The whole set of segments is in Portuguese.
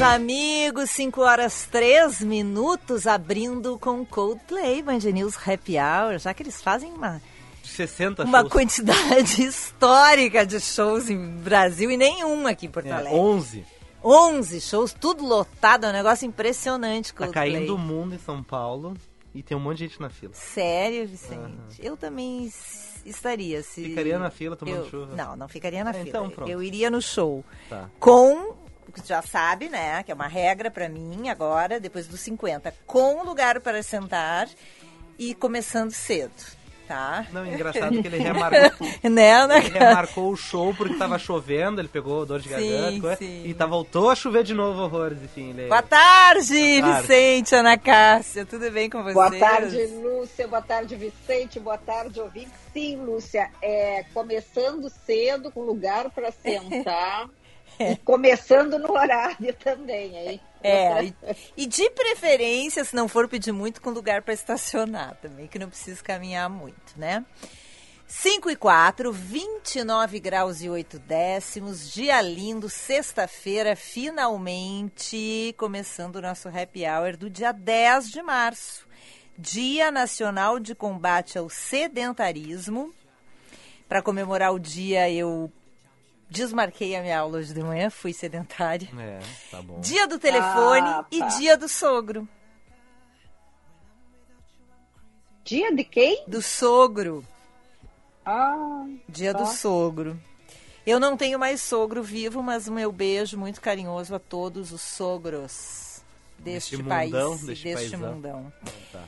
Meus amigos. 5 horas 3 minutos, abrindo com Coldplay, Band News Happy Hour, já que eles fazem uma, 60 uma shows. quantidade histórica de shows em Brasil e nenhum aqui em Porto É, Alegre. 11. 11 shows, tudo lotado, é um negócio impressionante, Tá Coldplay. caindo o mundo em São Paulo e tem um monte de gente na fila. Sério, Vicente? Eu também estaria. Se... Ficaria na fila tomando eu... chuva? Não, não ficaria na É, fila. então pronto. Eu iria no show. Tá. Com, tu já sabe, né? Que é uma regra pra mim agora, depois dos 50. Com lugar para sentar e começando cedo, tá? Não, engraçado que ele remarcou, né, né, ele remarcou o show porque tava chovendo, ele pegou dor de Sim, garganta sim. e tá, voltou a chover de novo horrores, enfim. Ele... Boa tarde, Boa tarde. Vicente, Ana Cássia. Tudo bem com vocês? Boa tarde, Lúcia. Boa tarde, Vicente. Boa tarde, ouvinte. Sim, Lúcia, é, começando cedo, com lugar para sentar. E começando no horário também, hein? É, e, e de preferência, se não for pedir muito, com lugar para estacionar também, que não precisa caminhar muito, né? 5 e 4, 29 graus e 8 décimos, dia lindo, sexta-feira, finalmente começando o nosso happy hour do dia 10 de março, Dia Nacional de Combate ao Sedentarismo. Para comemorar o dia, eu desmarquei a minha aula hoje de manhã, fui sedentária. É, tá bom. Dia do telefone Ah, e tá. dia do sogro. Dia de quem? Do sogro. Ah, Dia Tá. do sogro. Eu não tenho mais sogro vivo, mas o meu beijo muito carinhoso a todos os sogros deste Deste país, mundão, e deste deste mundão. Tá.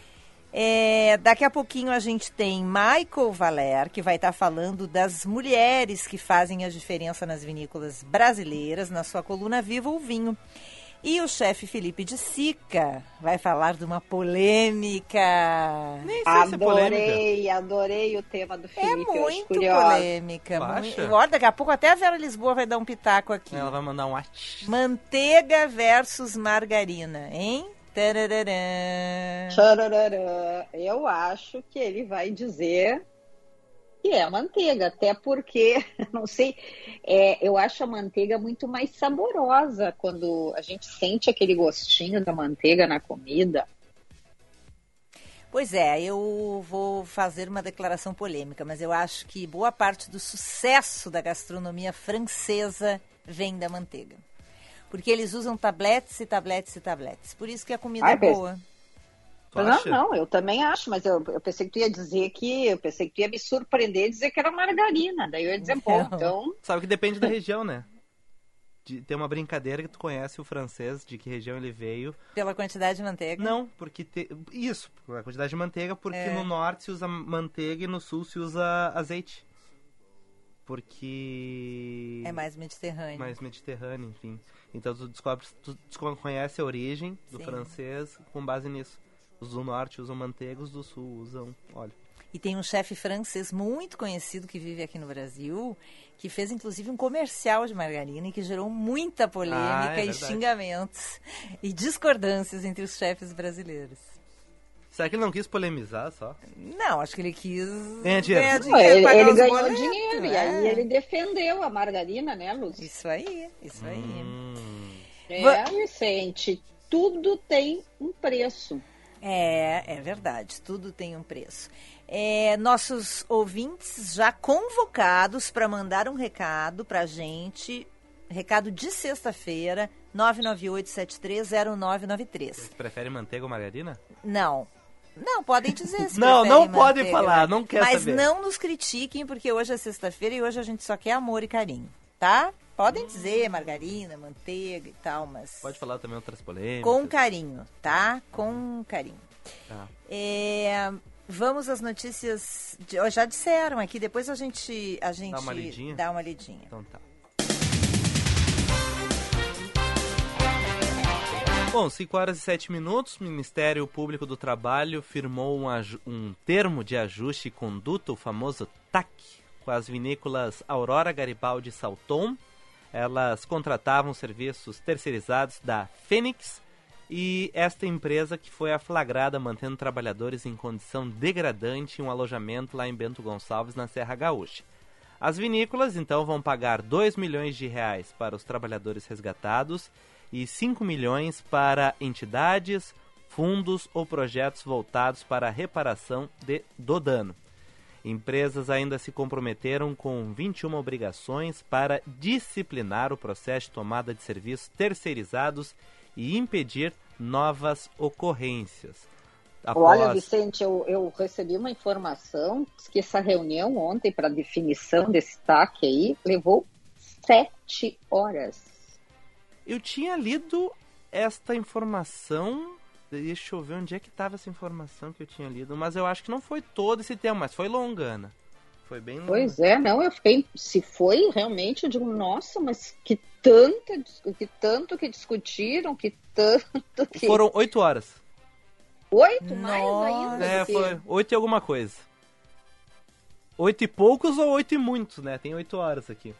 É, daqui a pouquinho a gente tem Michael Valer, que vai estar falando das mulheres que fazem a diferença nas vinícolas brasileiras, na sua coluna Viva o Vinho. E o chefe Felipe de Sica vai falar de uma polêmica. Nem sei se é polêmica. adorei, adorei o tema do É Felipe. hoje, muito polêmica. Tu muito- daqui a pouco até a Vera Lisboa vai dar um pitaco aqui. Ela vai mandar um at. Manteiga versus margarina, hein? Tarararã. Eu acho que ele vai dizer que é manteiga, até porque, não sei, é, eu acho a manteiga muito mais saborosa quando a gente sente aquele gostinho da manteiga na comida. Pois é, eu vou fazer uma declaração polêmica, mas eu acho que boa parte do sucesso da gastronomia francesa vem da manteiga. Porque eles usam tabletes e tabletes e tabletes. Por isso que a comida Ai, é boa. Tu não, acha? não, eu também acho, mas eu, eu pensei que tu ia dizer que, eu pensei que tu ia me surpreender e dizer que era margarina. Daí eu ia dizer, bom, Não. então, Sabe que depende da região, né? De- tem uma brincadeira que tu conhece o francês, de que região ele veio. Pela quantidade de manteiga. Não, porque te... isso, a quantidade de manteiga, porque É. no norte se usa manteiga e no sul se usa azeite. Porque É mais mediterrâneo. mais mediterrâneo, enfim. Então tu descobre, tu desco- conhece a origem do Sim. francês com base nisso. Os do norte usam manteiga, os do sul usam óleo. E tem um chefe francês muito conhecido que vive aqui no Brasil, que fez inclusive um comercial de margarina e que gerou muita polêmica Ah, é e xingamentos e discordâncias entre os chefes brasileiros. Será que ele não quis polemizar só? Não, acho que ele quis Ganhar dinheiro. ganhar dinheiro, ele, ele ganhou boletos, dinheiro e né? aí ele defendeu a margarina, né, Lúcia? Isso aí, isso aí. Hum, É, Vicente, tudo tem um preço. É, é verdade, tudo tem um preço. É, nossos ouvintes já convocados para mandar um recado para a gente, recado de sexta-feira, 998730993. você prefere manteiga ou margarina? Não. Não, podem dizer se Não, não podem falar, né? não quer Mas saber. não nos critiquem, porque hoje é sexta-feira e hoje a gente só quer amor e carinho, tá? Podem dizer margarina, manteiga e tal, mas Pode falar também outras polêmicas. com carinho, tá? Com carinho. Tá. É, Vamos às notícias. De, já disseram aqui, depois a gente, a gente uma lidinha? dá uma lidinha. Então tá. Bom, 5 horas e 7 minutos, o Ministério Público do Trabalho firmou um, um termo de ajuste e conduta, o famoso TAC, com as vinícolas Aurora Garibaldi e Salton. Elas contratavam serviços terceirizados da Fênix e esta empresa que foi aflagrada mantendo trabalhadores em condição degradante em um alojamento lá em Bento Gonçalves, na Serra Gaúcha. As vinícolas então vão pagar 2 milhões de reais para os trabalhadores resgatados e 5 milhões para entidades, fundos ou projetos voltados para a reparação de- do dano. Empresas ainda se comprometeram com 21 obrigações para disciplinar o processo de tomada de serviços terceirizados e impedir novas ocorrências. Olha, Após- Vicente, eu, eu recebi uma informação que essa reunião ontem para definição desse TAC aí levou sete horas. Eu tinha lido esta informação. Deixa eu ver onde é que estava essa informação que eu tinha lido. Mas eu acho que não foi todo esse tempo, mas foi longa, Ana. Foi bem longa. Pois é, não, eu fiquei. Se foi realmente, eu digo, nossa, mas que tanta, que tanto que discutiram, que tanto que. Foram oito horas. oito mais ainda. É, porque- foi oito e alguma coisa. Oito e poucos ou oito e muitos, né? Tem oito horas aqui.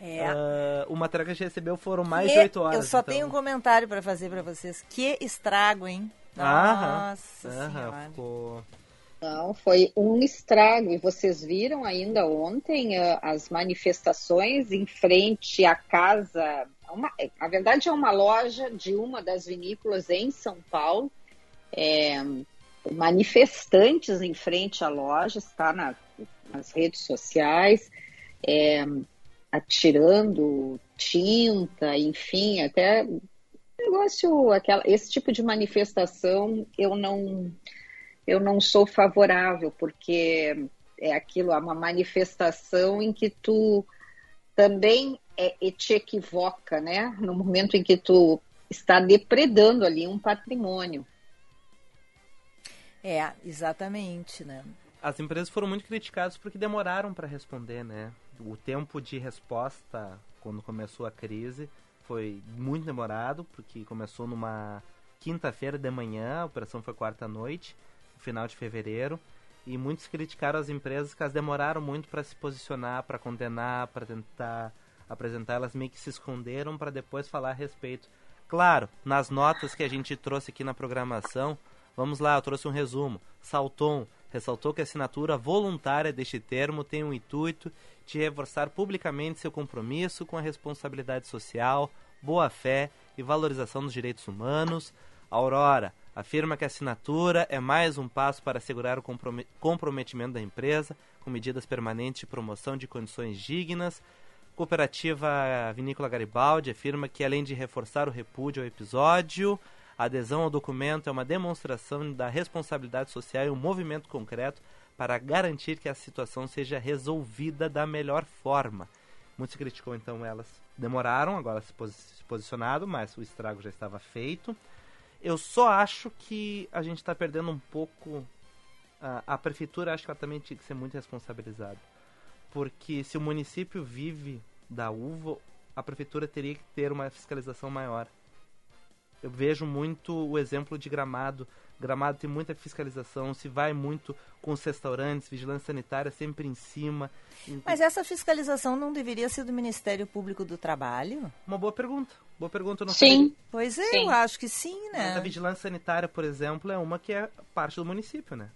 É. Ah, o material que a gente recebeu foram mais de oito horas. Eu só então- tenho um comentário para fazer para vocês. Que estrago, hein? Aham. Nossa Aham, ficou... Não, foi um estrago. E vocês viram ainda ontem ah, as manifestações em frente à casa. Uma, na verdade, é uma loja de uma das vinícolas em São Paulo. É, manifestantes em frente à loja, está na- nas redes sociais, é, atirando tinta, enfim, até negócio, aquela, esse tipo de manifestação eu não eu não sou favorável, porque é aquilo, é uma manifestação em que tu também é, te equivoca, né? No momento em que tu está depredando ali um patrimônio. É, exatamente, né? As empresas foram muito criticadas porque demoraram para responder, né? O tempo de resposta quando começou a crise foi muito demorado, porque começou numa quinta-feira de manhã, a operação foi quarta-noite, no final de fevereiro, e muitos criticaram as empresas que elas demoraram muito para se posicionar, para condenar, para tentar apresentar, elas meio que se esconderam para depois falar a respeito. Claro, nas notas que a gente trouxe aqui na programação, vamos lá, eu trouxe um resumo. Salton ressaltou que a assinatura voluntária deste termo tem o intuito de reforçar publicamente seu compromisso com a responsabilidade social, boa-fé e valorização dos direitos humanos. Aurora afirma que a assinatura é mais um passo para assegurar o comprome- comprometimento da empresa com medidas permanentes de promoção de condições dignas. Cooperativa Vinícola Garibaldi afirma que, além de reforçar o repúdio ao episódio, a adesão ao documento é uma demonstração da responsabilidade social e um movimento concreto para garantir que a situação seja resolvida da melhor forma. Muito se criticou, então, elas demoraram, agora se, posi se posicionado, mas o estrago já estava feito. Eu só acho que a gente está perdendo um pouco. A, a prefeitura, acho que ela também tinha que ser muito responsabilizada. Porque se o município vive da uva, a prefeitura teria que ter uma fiscalização maior. Eu vejo muito o exemplo de Gramado. Gramado tem muita fiscalização, se vai muito com os restaurantes, vigilância sanitária sempre em cima. Mas essa fiscalização não deveria ser do Ministério Público do Trabalho? Uma boa pergunta. Boa pergunta, não Sim. Pois é, Sim. eu acho que sim, Mas a né? vigilância sanitária, por exemplo, é uma que é parte do município, né?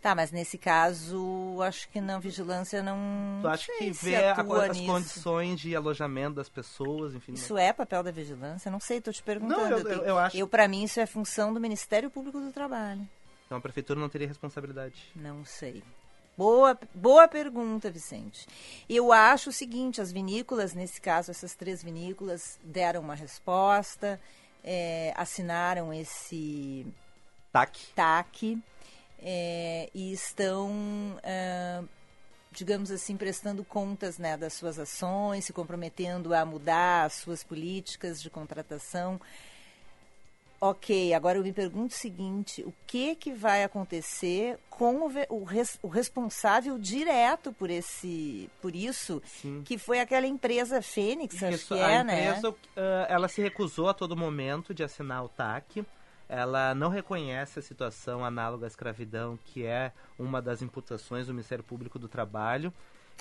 Tá, mas nesse caso, acho que não, vigilância não. Tu acha sei que vê a- as nisso. condições de alojamento das pessoas, enfim. né? Isso é papel da vigilância? Não sei, tô te perguntando. Não, eu- eu- eu acho- Eu, pra mim, isso é função do Ministério Público do Trabalho. Então a prefeitura não teria responsabilidade. Não sei. Boa, boa pergunta, Vicente. Eu acho o seguinte: as vinícolas, nesse caso, essas três vinícolas, deram uma resposta, é, assinaram esse TAC. TAC é, e estão, ah, digamos assim, prestando contas né, das suas ações, se comprometendo a mudar as suas políticas de contratação. Ok, agora eu me pergunto o seguinte: o que que vai acontecer com o, o res- o responsável direto por esse, por isso, Sim. que foi aquela empresa Fênix, acho Isso, que a é, né? empresa, ah, ela se recusou a todo momento de assinar o TAC. Ela não reconhece a situação análoga à escravidão, que é uma das imputações do Ministério Público do Trabalho.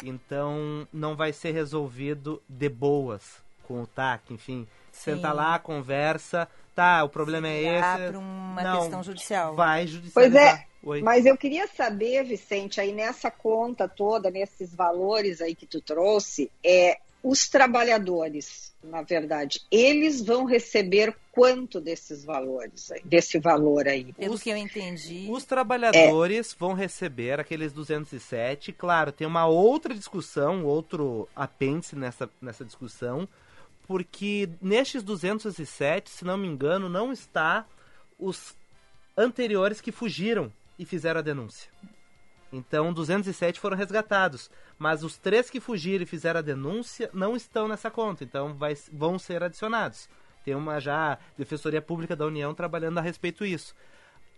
Então, não vai ser resolvido de boas com o TAC. Enfim, Sim. senta lá, conversa. Tá, o problema é esse. pra uma não, questão judicial. Vai Pois judicializar. é, Oi. mas eu queria saber, Vicente, aí nessa conta toda, nesses valores aí que tu trouxe, é os trabalhadores, na verdade, eles vão receber quanto desses valores, aí, desse valor aí? Pelo Os- que eu entendi. Os trabalhadores vão receber aqueles 207. Claro, tem uma outra discussão, outro apêndice nessa, nessa discussão, porque nestes 207, se não me engano, não está os anteriores que fugiram e fizeram a denúncia. Então, 207 foram resgatados, mas os três que fugiram e fizeram a denúncia não estão nessa conta, então vai- vão ser adicionados. Tem uma já Defensoria Pública da União trabalhando a respeito disso.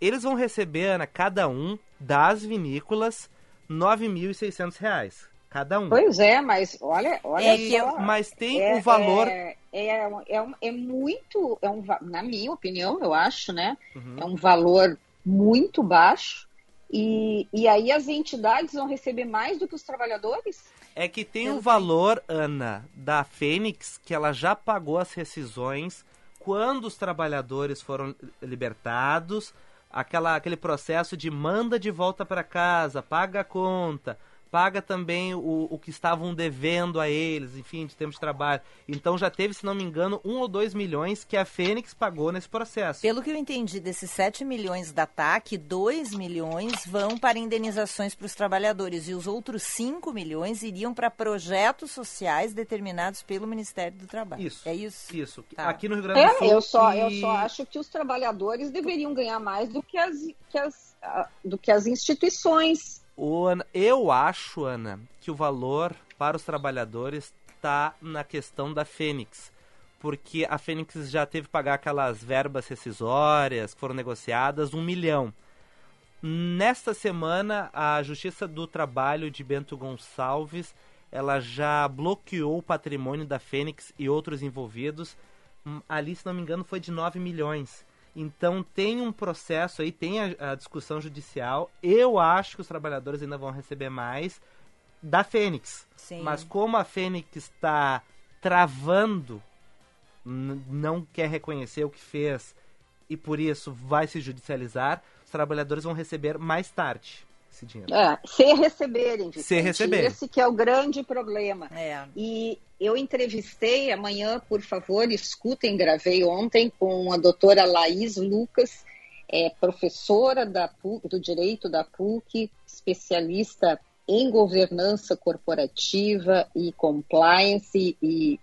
Eles vão receber, Ana, cada um das vinícolas, 9.600 reais. Cada um. Pois é, mas olha, olha É que só. Mas tem é, o valor. É, é, é, um- é muito, é um, na minha opinião, eu acho, né? Uhum. É um valor muito baixo. E, e aí as entidades vão receber mais do que os trabalhadores? É que tem Pelo o que- valor, Ana, da Fênix, que ela já pagou as rescisões quando os trabalhadores foram libertados, aquela, aquele processo de manda de volta para casa, paga a conta, paga também o, o que estavam devendo a eles, enfim, de tempo de trabalho. Então já teve, se não me engano, um ou dois milhões que a Fênix pagou nesse processo. Pelo que eu entendi, desses 7 milhões da TAC, 2 milhões vão para indenizações para os trabalhadores e os outros 5 milhões iriam para projetos sociais determinados pelo Ministério do Trabalho. Isso. É isso? Isso. Tá. Aqui no Rio Grande do É, Sul. eu só, eu só acho que os trabalhadores deveriam ganhar mais do que as, que as, ah, do que as instituições. Ana, eu acho, Ana, que o valor para os trabalhadores está na questão da Fênix. Porque a Fênix já teve que pagar aquelas verbas rescisórias que foram negociadas, um milhão. Nesta semana, a Justiça do Trabalho de Bento Gonçalves ela já bloqueou o patrimônio da Fênix e outros envolvidos. Hum, Ali, se não me engano, foi de 9 milhões. Então tem um processo aí, tem a, a discussão judicial. Eu acho que os trabalhadores ainda vão receber mais da Fênix. Sim. Mas como a Fênix está travando, não quer reconhecer o que fez e por isso vai se judicializar, os trabalhadores vão receber mais tarde esse dinheiro. É, se receberem, Vicente. Se receberem. Esse que é o grande problema. É. E eu entrevistei amanhã, por favor, escutem, gravei ontem com a doutora Laís Lucas, é, professora da PUC, do Direito da PUC, especialista em governança corporativa e compliance e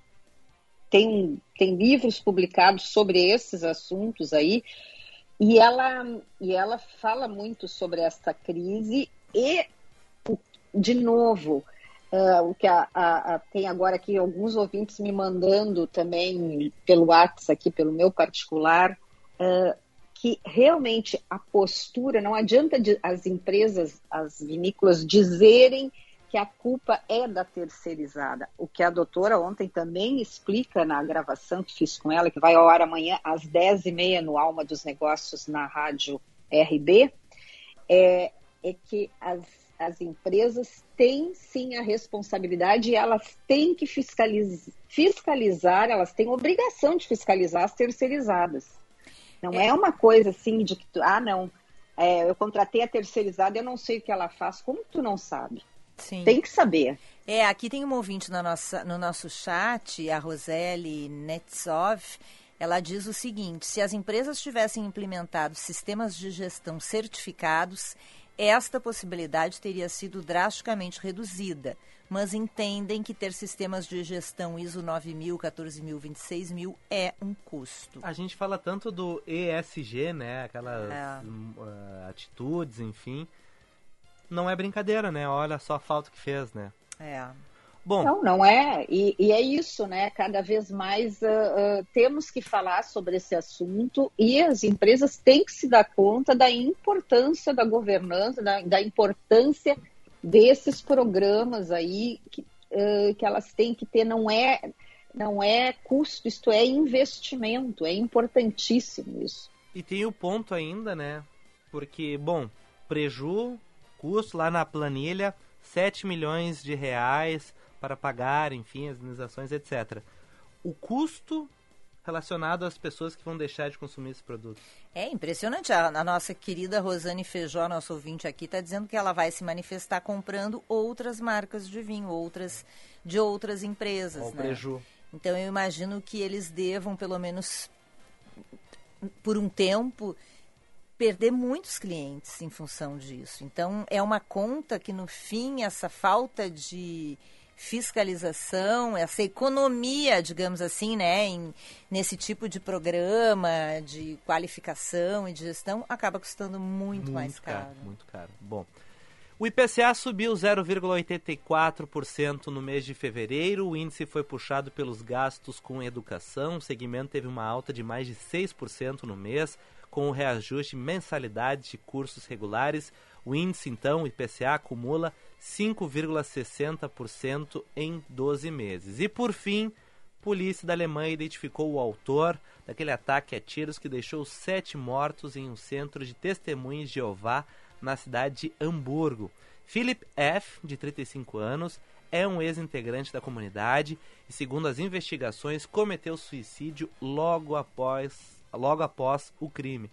tem, um, tem livros publicados sobre esses assuntos aí. E ela, e ela fala muito sobre essa crise e, de novo, ah, o que a, a- a- tem agora aqui alguns ouvintes me mandando também pelo WhatsApp aqui, pelo meu particular, ah, que realmente a postura, não adianta de- as empresas, as vinícolas dizerem que a culpa é da terceirizada. O que a doutora ontem também explica na gravação que fiz com ela, que vai ao ar amanhã às 10h30 no Alma dos Negócios na rádio RB, é, é que as, as empresas têm sim a responsabilidade e elas têm que fiscaliz, fiscalizar, elas têm obrigação de fiscalizar as terceirizadas. Não é, uma coisa assim de que, ah, não, é, eu contratei a terceirizada, eu não sei o que ela faz. Como tu não sabe? Sim. Tem que saber. É, aqui tem uma ouvinte na nossa, no nosso chat, a Roseli Netsov. Ela diz o seguinte: se as empresas tivessem implementado sistemas de gestão certificados, esta possibilidade teria sido drasticamente reduzida. Mas entendem que ter sistemas de gestão ISO 9000, 14000, 26000 é um custo. A gente fala tanto do ESG, né? Aquelas É. ah, atitudes, enfim. Não é brincadeira, né? Olha só a falta que fez, né? É. Bom, Não, não é. E, e é isso, né? Cada vez mais ah, ah, temos que falar sobre esse assunto e as empresas têm que se dar conta da importância da governança, da, da importância desses programas aí que, ah, que elas têm que ter. Não é, não é custo, isto é investimento. É importantíssimo isso. E tem o ponto ainda, né? Porque, bom, preju, custo lá na planilha, 7 milhões de reais para pagar, enfim, as indenizações, etc. O custo relacionado às pessoas que vão deixar de consumir esse produto. É impressionante. A, a nossa querida Rosane Feijó, nosso ouvinte aqui, está dizendo que ela vai se manifestar comprando outras marcas de vinho, outras de outras empresas. Né? preju. Então eu imagino que eles devam, pelo menos por um tempo, perder muitos clientes em função disso. Então é uma conta que no fim essa falta de fiscalização, essa economia, digamos assim, né, em, nesse tipo de programa de qualificação e de gestão, acaba custando muito, mais caro. Muito caro. Bom, o IPCA subiu 0,84% no mês de fevereiro. O índice foi puxado pelos gastos com educação. O segmento teve uma alta de mais de 6% no mês, com o reajuste de mensalidades de cursos regulares. O índice, então, o IPCA, acumula 5,60% em 12 meses. E por fim, polícia da Alemanha identificou o autor daquele ataque a tiros que deixou sete mortos em um centro de testemunhas de Jeová na cidade de Hamburgo. Philip F., de 35 anos, é um ex-integrante da comunidade e, segundo as investigações, cometeu suicídio logo após, logo após o crime.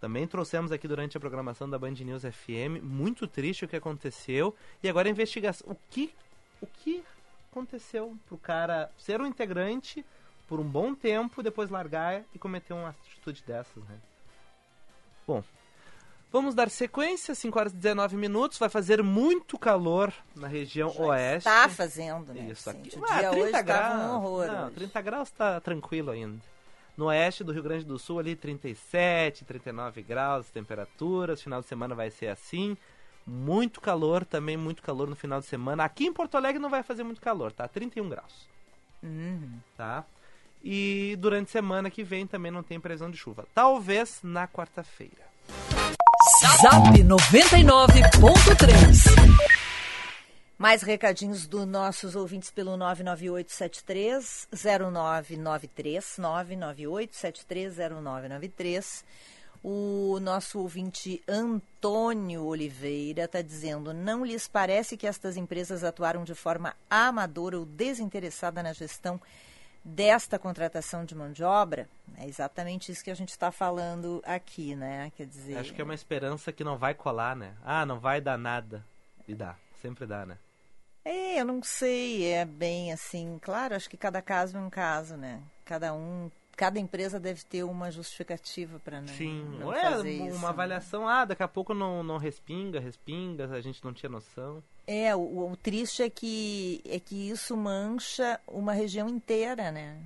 Também trouxemos aqui durante a programação da Band News FM, muito triste o que aconteceu, e agora a investigação. O que, o que aconteceu pro cara ser um integrante por um bom tempo, depois largar e cometer uma atitude dessas, né? Bom, vamos dar sequência, 5 horas e 19 minutos, vai fazer muito calor na região oeste. Está fazendo, né? Isso aqui. O Ah, dia 30 hoje estava graus. um horror. Não, hoje. 30 graus tá tranquilo ainda. No oeste do Rio Grande do Sul, ali 37, 39 graus de temperaturas. Final de semana vai ser assim. Muito calor, também muito calor no final de semana. Aqui em Porto Alegre não vai fazer muito calor, tá? 31 graus. Uhum. Tá? E durante a semana que vem também não tem previsão de chuva. Talvez na quarta-feira. Zap 99.3. Mais recadinhos dos nossos ouvintes pelo 998730993, 998730993. O nosso ouvinte Antônio Oliveira está dizendo: não lhes parece que estas empresas atuaram de forma amadora ou desinteressada na gestão desta contratação de mão de obra? É exatamente isso que a gente está falando aqui, né? Quer dizer, Acho que é uma esperança que não vai colar, né? Ah, não vai dar nada. E dá. Sempre dá, né? É, eu não sei, é bem assim, claro, acho que cada caso é um caso, né? Cada um, cada empresa deve ter uma justificativa para não, Sim, não é fazer uma isso. né? avaliação, ah, daqui a pouco não, não respinga, respinga, a gente não tinha noção. É, o, o triste é que é que isso mancha uma região inteira, né?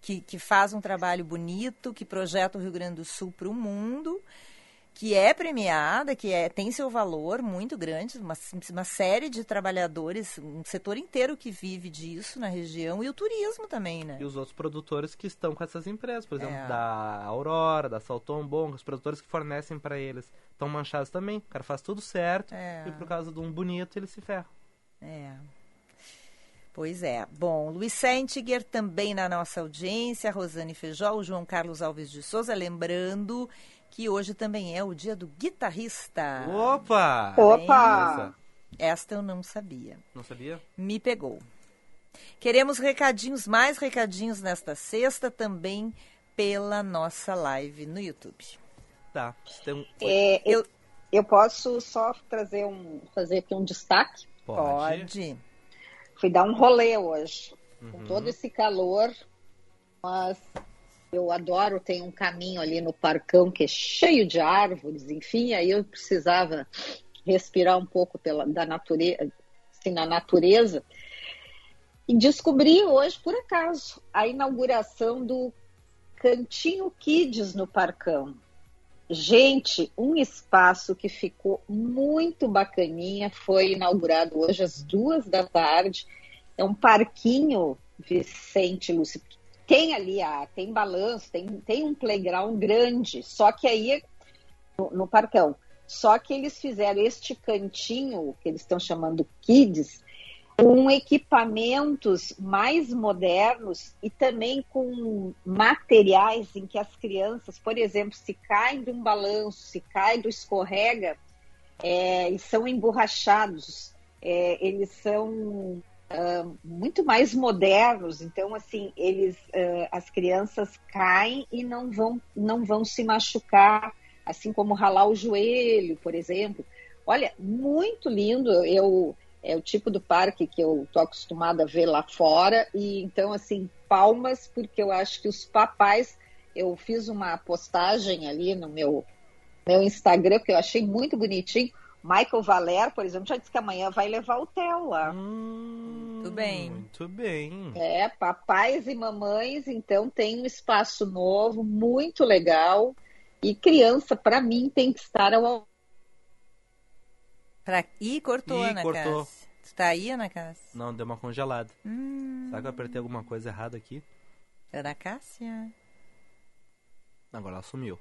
Que, que faz um trabalho bonito, que projeta o Rio Grande do Sul para o mundo, que é premiada, que é, tem seu valor muito grande, uma, uma série de trabalhadores, um setor inteiro que vive disso na região, e o turismo também, né? E os outros produtores que estão com essas empresas, por exemplo, É. da Aurora, da Salton Bom, os produtores que fornecem para eles, estão manchados também. O cara faz tudo certo É. e por causa de um bonito ele se ferra. É. Pois é. Bom, Luiz Sentiger também na nossa audiência, Rosane Feijó, o João Carlos Alves de Souza, lembrando que hoje também é o dia do guitarrista. Opa! Opa! Esta eu não sabia. Não sabia? Me pegou. Queremos recadinhos, mais recadinhos nesta sexta, também pela nossa live no YouTube. Tá. Um... É, eu, eu posso só trazer um, fazer aqui um destaque. Pode. Fui dar um rolê hoje, com Uhum. todo esse calor, mas eu adoro, tem um caminho ali no parcão que é cheio de árvores, enfim, aí eu precisava respirar um pouco pela, da natureza, assim, na natureza. E descobri hoje, por acaso, a inauguração do Cantinho Kids no Parcão. Gente, um espaço que ficou muito bacaninha foi inaugurado hoje às duas da tarde. É um parquinho, Vicente Lúcio. Tem ali, ah, tem balanço, tem, tem um playground grande, só que aí no, no parcão. Só que eles fizeram este cantinho, que eles estão chamando Kids, com equipamentos mais modernos e também com materiais em que as crianças, por exemplo, se caem de um balanço, se caem do escorrega, é, e são emborrachados, é, eles são uh, muito mais modernos, então assim eles, uh, as crianças caem e não vão, não vão se machucar, assim como ralar o joelho, por exemplo. Olha, muito lindo. Eu é o tipo do parque que eu tô acostumada a ver lá fora e então assim palmas porque eu acho que os papais eu fiz uma postagem ali no meu meu Instagram que eu achei muito bonitinho Michael Valer, por exemplo, já disse que amanhã vai levar o Theo lá. Hum, Muito bem. Muito bem. É, papais e mamães, então tem um espaço novo, muito legal. E criança, para mim, tem que estar ao Pra... Ih, cortou, Ih, Ana cortou. Cássia. Tu tá aí, Ana Cássia? Não, deu uma congelada. Hum, Será que eu apertei alguma coisa errada aqui? Ana Cássia? Agora ela sumiu.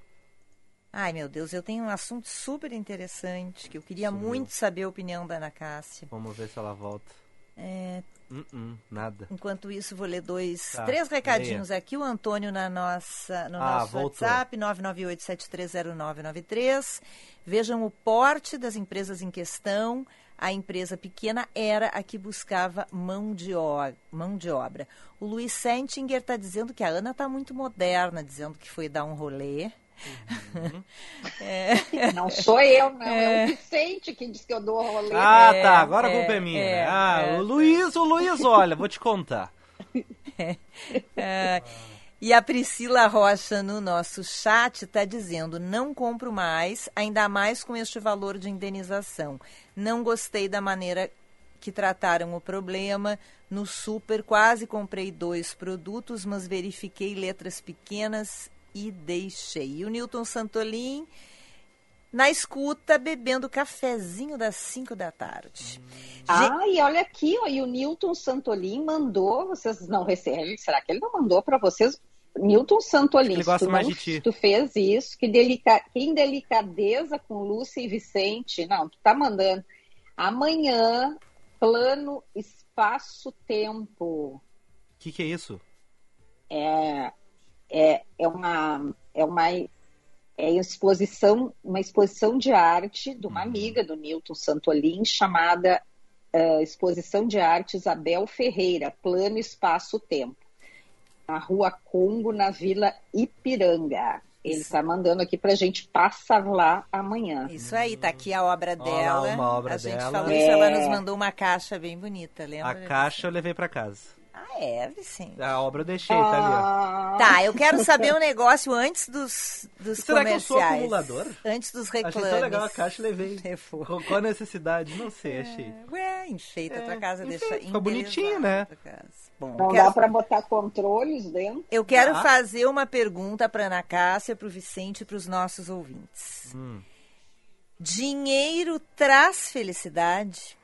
Ai, meu Deus, eu tenho um assunto super interessante que eu queria Sumiu. muito saber a opinião da Ana Cássia. Vamos ver se ela volta. É, Uh-uh, nada. enquanto isso, vou ler dois, Tá, três recadinhos aqui. O Antônio na nossa, no Ah, nosso voltou. WhatsApp, 998-730993. Vejam o porte das empresas em questão. A empresa pequena era a que buscava mão de, o- mão de obra. O Luiz Sentinger está dizendo que a Ana está muito moderna, dizendo que foi dar um rolê. Não sou eu, não. É, o Vicente que diz que eu dou rolê. Ah, É, tá. Agora a é, culpa é minha. é, né? ah, é, o Luiz, o Luiz, olha, vou te contar. É, e a Priscila Rocha no nosso chat está dizendo: não compro mais, ainda mais com este valor de indenização. Não gostei da maneira que trataram o problema. No super, quase comprei dois produtos, mas verifiquei letras pequenas e deixei. E o Newton Santolin na escuta, bebendo cafezinho das 5 da tarde. Gente, Ah, e olha aqui, ó, e o Newton Santolin mandou, vocês não recebem, será que ele não mandou para vocês? Newton Santolin, Ele se gosta tu mais não- de ti. tu fez isso, que, delica, que indelicadeza com Lúcia e Vicente, não, tu tá mandando. Amanhã, plano espaço-tempo, O que, que é isso? é, é, é uma é uma é exposição uma exposição de arte de uma amiga do Newton Santolin chamada eh, exposição de arte Isabel Ferreira plano espaço tempo na Rua Congo na Vila Ipiranga ele está mandando aqui pra gente passar lá amanhã Isso aí, tá aqui a obra dela. uma obra a gente dela. falou É. isso, ela nos mandou uma caixa bem bonita, lembra? A caixa eu levei pra casa. Ah, é, Vicente. A obra eu deixei, tá ali, ó. Ah, Tá, eu quero saber um negócio antes dos, dos Será que eu sou comerciais. acumulador? Antes dos reclames. Achei tão legal a caixa e levei. Levou. Qual, a necessidade? Não sei, achei. Ué, enfeita a tua É, casa, enfeita, deixa fica bonitinho, né? Bom, não quero- dá para botar controles dentro eu quero fazer uma pergunta para Ana Cássia, para o Vicente e para os nossos ouvintes. Hum, Dinheiro traz felicidade?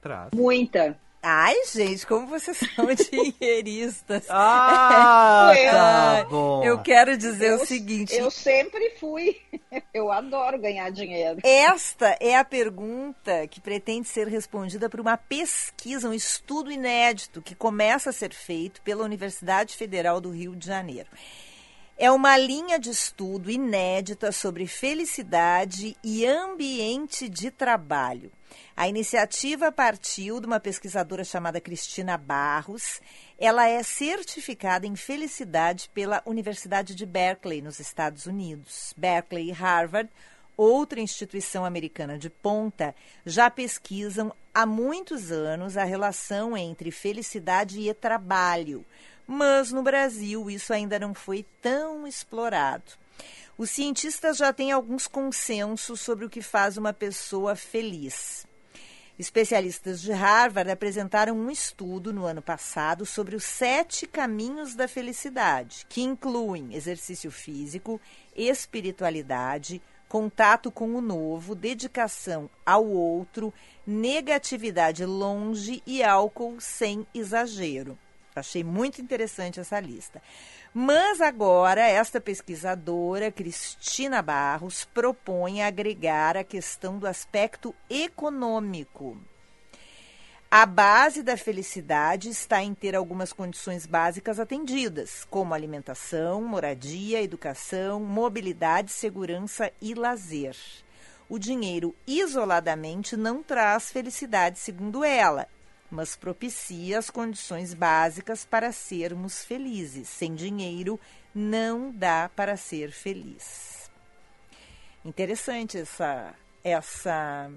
traz. muita Ai, gente, como vocês são dinheiristas. Ah, Eu- tá bom. Eu quero dizer eu, o seguinte: eu sempre fui eu adoro ganhar dinheiro esta é a pergunta que pretende ser respondida por uma pesquisa, um estudo inédito que começa a ser feito pela Universidade Federal do Rio de Janeiro. É uma linha de estudo inédita sobre felicidade e ambiente de trabalho. A iniciativa partiu de uma pesquisadora chamada Cristina Barros. Ela é certificada em felicidade pela Universidade de Berkeley, nos Estados Unidos. Berkeley e Harvard, outra instituição americana de ponta, já pesquisam há muitos anos a relação entre felicidade e trabalho. Mas no Brasil isso ainda não foi tão explorado. Os cientistas já têm alguns consensos sobre o que faz uma pessoa feliz. Especialistas de Harvard apresentaram um estudo no ano passado sobre os sete caminhos da felicidade, que incluem exercício físico, espiritualidade, contato com o novo, dedicação ao outro, negatividade longe e álcool sem exagero. Achei muito interessante essa lista. Mas agora, esta pesquisadora, Cristina Barros, propõe agregar a questão do aspecto econômico. A base da felicidade está em ter algumas condições básicas atendidas, como alimentação, moradia, educação, mobilidade, segurança e lazer. O dinheiro isoladamente não traz felicidade, segundo ela, mas propicia as condições básicas para sermos felizes. Sem dinheiro, não dá para ser feliz. Interessante essa essa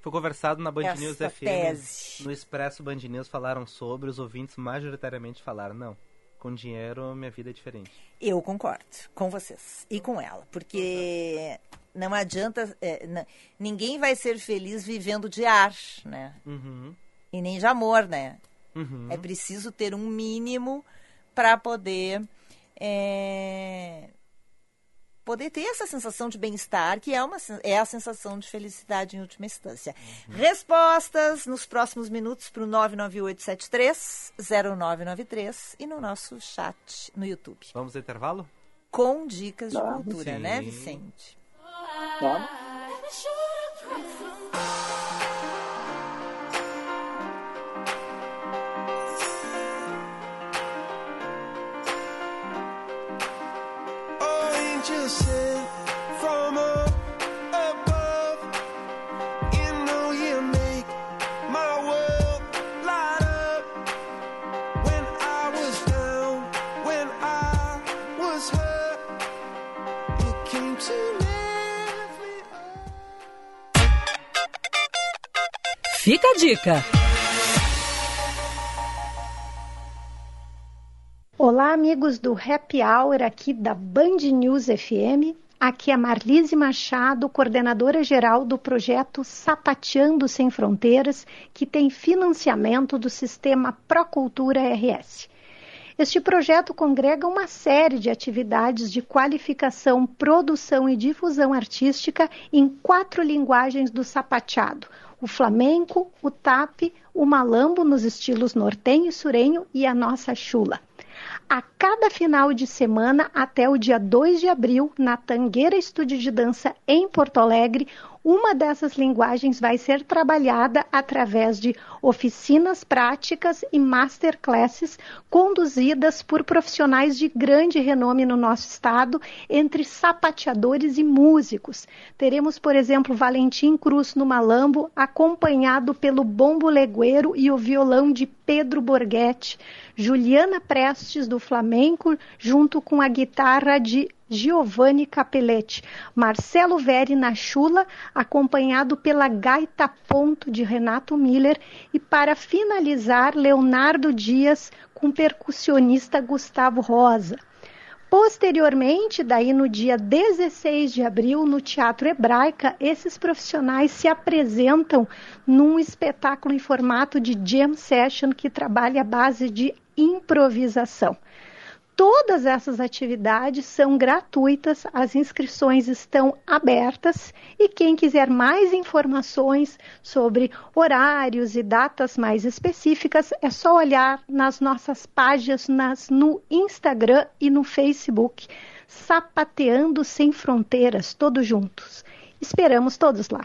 Foi conversado na Band Essa News FM. tese. No Expresso Band News falaram sobre, os ouvintes majoritariamente falaram, não, com dinheiro minha vida é diferente. Eu concordo com vocês e com ela, porque não adianta, é, ninguém vai ser feliz vivendo de ar, né? Uhum. E nem de amor, né? Uhum. É preciso ter um mínimo para poder é, poder ter essa sensação de bem-estar, que é, uma, é a sensação de felicidade em última instância. Respostas nos próximos minutos para o 99873-0993 e no nosso chat no YouTube. Vamos ao intervalo? Com dicas de cultura, né, Sim. Vicente? None? Oh, angel said. Fica a dica. Olá, amigos do Happy Hour aqui da Band News FM. Aqui é Marlise Machado, coordenadora geral do projeto Sapateando Sem Fronteiras, que tem financiamento do sistema Procultura RS. Este projeto congrega uma série de atividades de qualificação, produção e difusão artística em quatro linguagens do sapateado: o flamenco, o tap, o malambo nos estilos nortenho e surenho e a nossa chula. A cada final de semana até o dia 2 de abril, na Tangueira Estúdio de Dança em Porto Alegre, uma dessas linguagens vai ser trabalhada através de oficinas práticas e masterclasses conduzidas por profissionais de grande renome no nosso estado, entre sapateadores e músicos. Teremos, por exemplo, Valentim Cruz no malambo, acompanhado pelo bombo legueiro e o violão de Pedro Borghetti. Juliana Prestes do Flamenco, junto com a guitarra de Giovanni Capelletti, Marcelo Veri na chula, acompanhado pela gaita ponto de Renato Miller e para finalizar Leonardo Dias com percussionista Gustavo Rosa. Posteriormente, daí no dia 16 de abril, no Teatro Hebraica, esses profissionais se apresentam num espetáculo em formato de jam session que trabalha a base de improvisação. Todas essas atividades são gratuitas, as inscrições estão abertas e quem quiser mais informações sobre horários e datas mais específicas é só olhar nas nossas páginas no Instagram e no Facebook, Sapateando Sem Fronteiras, todos juntos. Esperamos todos lá.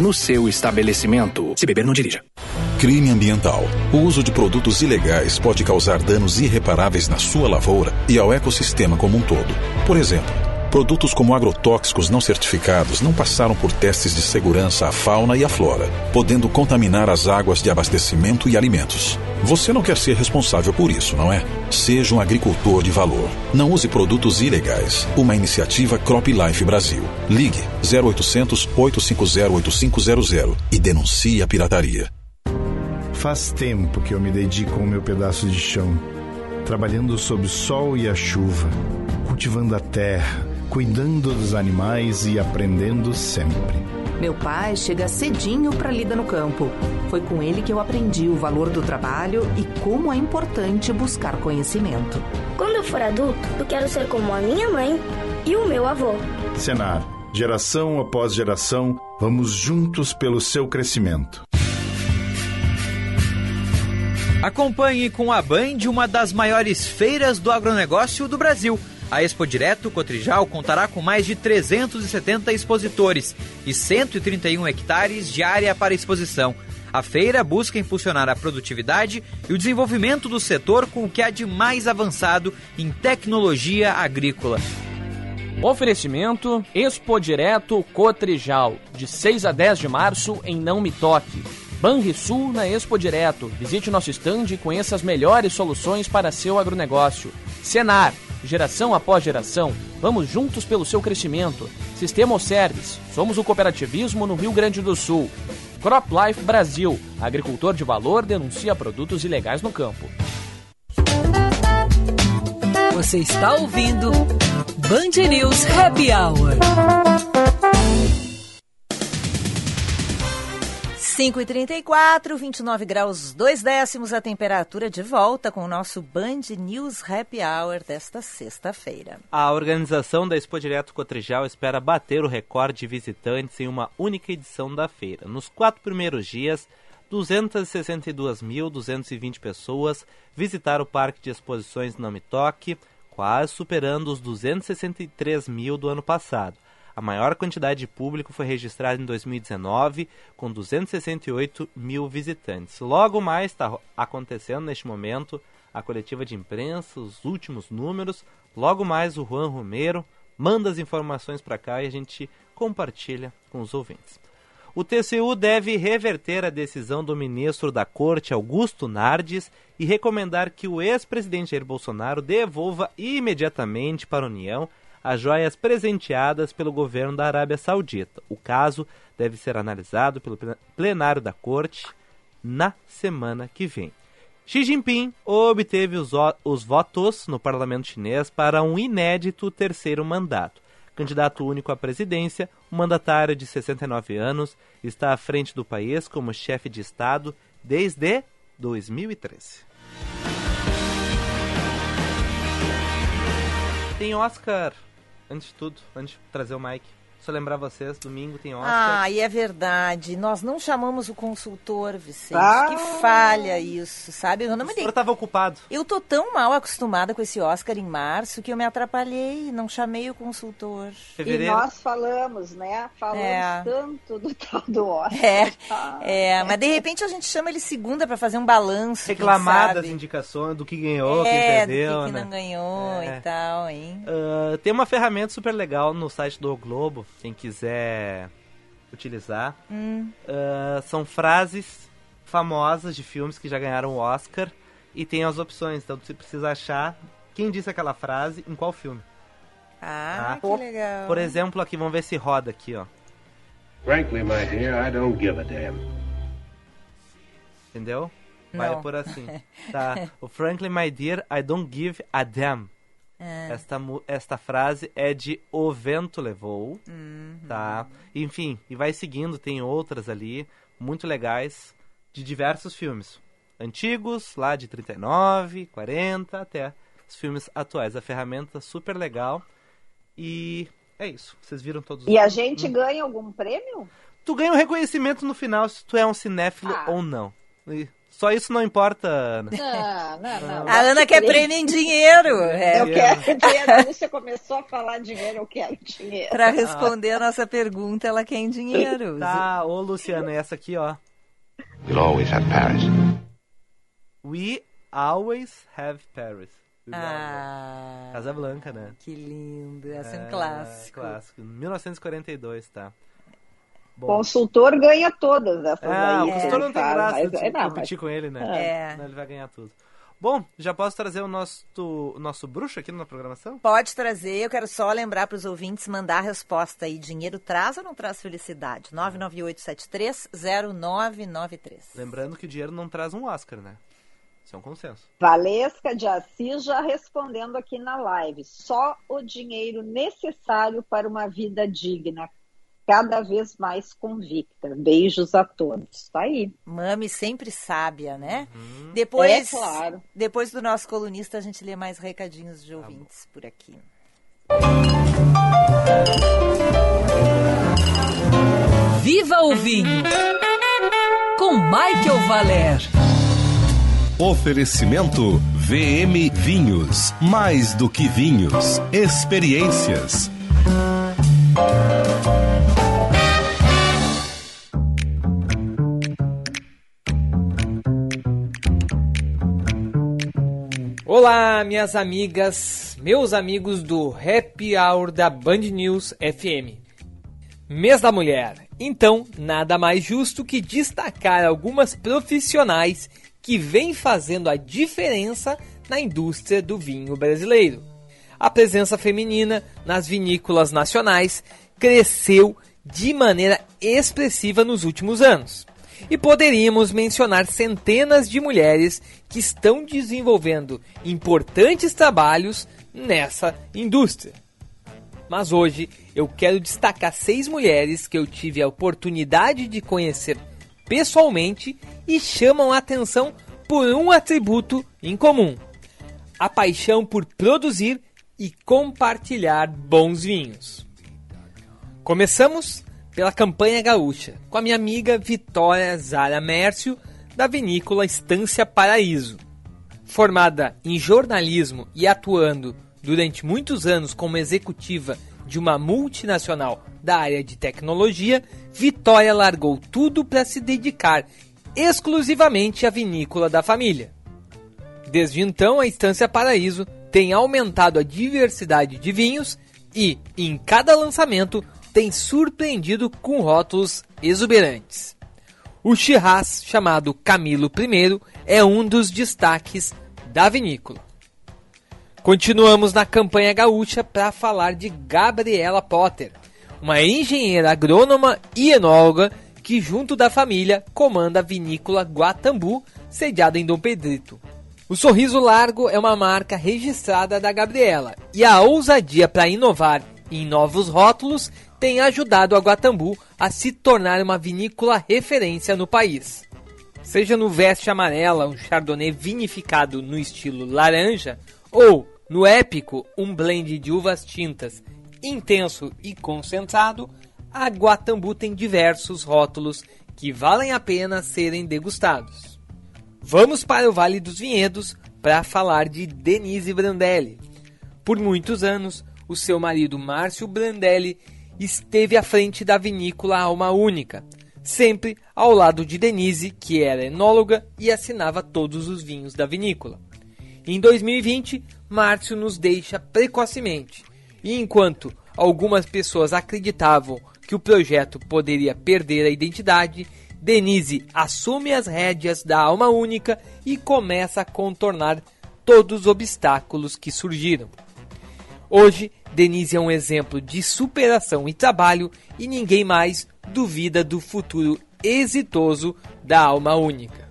no seu estabelecimento. Se beber, não dirija. Crime ambiental. O uso de produtos ilegais pode causar danos irreparáveis na sua lavoura e ao ecossistema como um todo. Por exemplo, produtos como agrotóxicos não certificados não passaram por testes de segurança à fauna e à flora, podendo contaminar as águas de abastecimento e alimentos. Você não quer ser responsável por isso, não é? Seja um agricultor de valor. Não use produtos ilegais. Uma iniciativa Crop Life Brasil. Ligue 0800 850 8500 e denuncie a pirataria. Faz tempo que eu me dedico ao meu pedaço de chão, trabalhando sob o sol e a chuva, cultivando a terra, cuidando dos animais e aprendendo sempre. Meu pai chega cedinho para lida no campo. Foi com ele que eu aprendi o valor do trabalho e como é importante buscar conhecimento. Quando eu for adulto, eu quero ser como a minha mãe e o meu avô. Senar, geração após geração, vamos juntos pelo seu crescimento. Acompanhe com a Band uma das maiores feiras do agronegócio do Brasil. A Expo Direto Cotrijal contará com mais de 370 expositores e 131 hectares de área para exposição. A feira busca impulsionar a produtividade e o desenvolvimento do setor com o que há de mais avançado em tecnologia agrícola. Oferecimento Expo Direto Cotrijal, de 6 a 10 de março em Não Me Toque. Banrisul na Expo Direto. Visite nosso estande e conheça as melhores soluções para seu agronegócio. Senar, geração após geração, vamos juntos pelo seu crescimento. Sistema Service, somos o cooperativismo no Rio Grande do Sul. Crop Life Brasil, agricultor de valor denuncia produtos ilegais no campo. Você está ouvindo Band News Happy Hour. 5 e 34 29 graus 2 décimos a temperatura de volta com o nosso Band News Happy Hour desta sexta-feira. A organização da Expo Direto Cotrijal espera bater o recorde de visitantes em uma única edição da feira. Nos quatro primeiros dias, 262.220 pessoas visitaram o Parque de Exposições Não Me Toque, quase superando os 263 mil do ano passado. A maior quantidade de público foi registrada em 2019, com 268 mil visitantes. Logo mais está acontecendo neste momento a coletiva de imprensa, os últimos números. Logo mais o Juan Romero manda as informações para cá e a gente compartilha com os ouvintes. O TCU deve reverter a decisão do ministro da Corte, Augusto Nardes, e recomendar que o ex-presidente Jair Bolsonaro devolva imediatamente para a União as joias presenteadas pelo governo da Arábia Saudita. O caso deve ser analisado pelo plenário da corte na semana que vem. Xi Jinping obteve os, os votos no parlamento chinês para um inédito terceiro mandato. Candidato único à presidência, o mandatário de 69 anos está à frente do país como chefe de Estado desde 2013. Tem Oscar antes de tudo, antes de trazer o Mike, só lembrar vocês, domingo tem Oscar. Ah, e é verdade. Nós não chamamos o consultor, Vicente. Ah. Que falha isso, sabe? Eu não me dei. estava ocupado. Eu tô tão mal acostumada com esse Oscar em março que eu me atrapalhei, não chamei o consultor. Fevereiro. E nós falamos, né? Falamos é. tanto do tal do Oscar. É, ah. é, mas de repente a gente chama ele segunda para fazer um balanço. Reclamar das indicações, do que ganhou, é, quem perdeu, do que, né? que não ganhou é. e tal, hein? Uh, tem uma ferramenta super legal no site do o Globo quem quiser utilizar. Hum. Uh, são frases famosas de filmes que já ganharam o Oscar e tem as opções. Então você precisa achar quem disse aquela frase em qual filme. Ah, tá? que legal. Por exemplo, aqui, vamos ver se roda aqui, ó. Frankly, my dear, I don't give a damn. Entendeu? Vai por assim. Tá. O Frankly, my dear, I don't give a damn. É. Esta, esta frase é de O Vento Levou, Uhum. tá? Enfim, e vai seguindo, tem outras ali, muito legais, de diversos filmes. Antigos, lá de 39, 40, até os filmes atuais. A ferramenta super legal. E é isso. Vocês viram todos E a gente Hum. ganha algum prêmio? Tu ganha um reconhecimento no final se tu é um cinéfilo Ah. ou não. E só isso não importa, Ana. Não, não, não. A Ana quer prêmio em dinheiro. É. Eu quero dinheiro. Você começou a falar dinheiro, eu quero dinheiro. Para responder a nossa pergunta, ela quer em dinheiro. Tá, ô Luciana, essa aqui, ó. We'll always have Paris. We always have Paris. Ah, Casa Blanca, né? que lindo. Essa é um É, clássico. Clássico. 1942, tá. Bom. Consultor ganha todas essas Ah, aí. o que consultor não tem faz, graça mas- de é, não, competir mas- com ele, né? É. Senão ele vai ganhar tudo. Bom, já posso trazer o nosso, o nosso bruxo aqui na programação? Pode trazer, eu quero só lembrar para os ouvintes mandar a resposta aí. Dinheiro traz ou não traz felicidade? 998730993. Lembrando que dinheiro não traz um Oscar, né? Isso é um consenso. Valesca de Assis já respondendo aqui na live. Só o dinheiro necessário para uma vida digna. Cada vez mais convicta. Beijos a todos. Tá aí. Mami sempre sábia, né? Uhum. Depois, É claro. depois do nosso colunista, a gente lê mais recadinhos Tá de ouvintes por aqui. Viva o vinho! Com Michael Valer. Oferecimento VM Vinhos. Mais do que vinhos. Experiências. Olá, minhas amigas, meus amigos do Happy Hour da Band News FM. Mês da Mulher. Então, nada mais justo que destacar algumas profissionais que vêm fazendo a diferença na indústria do vinho brasileiro. A presença feminina nas vinícolas nacionais cresceu de maneira expressiva nos últimos anos. E poderíamos mencionar centenas de mulheres que estão desenvolvendo importantes trabalhos nessa indústria. Mas hoje eu quero destacar seis mulheres que eu tive a oportunidade de conhecer pessoalmente e chamam a atenção por um atributo em comum: a paixão por produzir e compartilhar bons vinhos. Começamos pela campanha gaúcha, com a minha amiga Vitória Zara Mércio, da vinícola Estância Paraíso. Formada em jornalismo e atuando durante muitos anos como executiva de uma multinacional da área de tecnologia, Vitória largou tudo para se dedicar exclusivamente à vinícola da família. Desde então, a Estância Paraíso tem aumentado a diversidade de vinhos e, em cada lançamento, tem surpreendido com rótulos exuberantes. O Shiraz, chamado Camilo I, é um dos destaques da vinícola. Continuamos na campanha gaúcha para falar de Gabriela Potter, uma engenheira agrônoma e enóloga que, junto da família, comanda a vinícola Guatambu, sediada em Dom Pedrito. O Sorriso Largo é uma marca registrada da Gabriela e a ousadia para inovar em novos rótulos tem ajudado a Guatambu a se tornar uma vinícola referência no país. Seja no Veste Amarela, um chardonnay vinificado no estilo laranja, ou no Épico, um blend de uvas tintas intenso e concentrado, a Guatambu tem diversos rótulos que valem a pena serem degustados. Vamos para o Vale dos Vinhedos para falar de Denise Brandelli. Por muitos anos, o seu marido Márcio Brandelli esteve à frente da vinícola Alma Única, sempre ao lado de Denise, que era enóloga e assinava todos os vinhos da vinícola. Em 2020, Márcio nos deixa precocemente, e enquanto algumas pessoas acreditavam que o projeto poderia perder a identidade, Denise assume as rédeas da Alma Única e começa a contornar todos os obstáculos que surgiram. Hoje, Denise é um exemplo de superação e trabalho e ninguém mais duvida do futuro exitoso da Alma Única.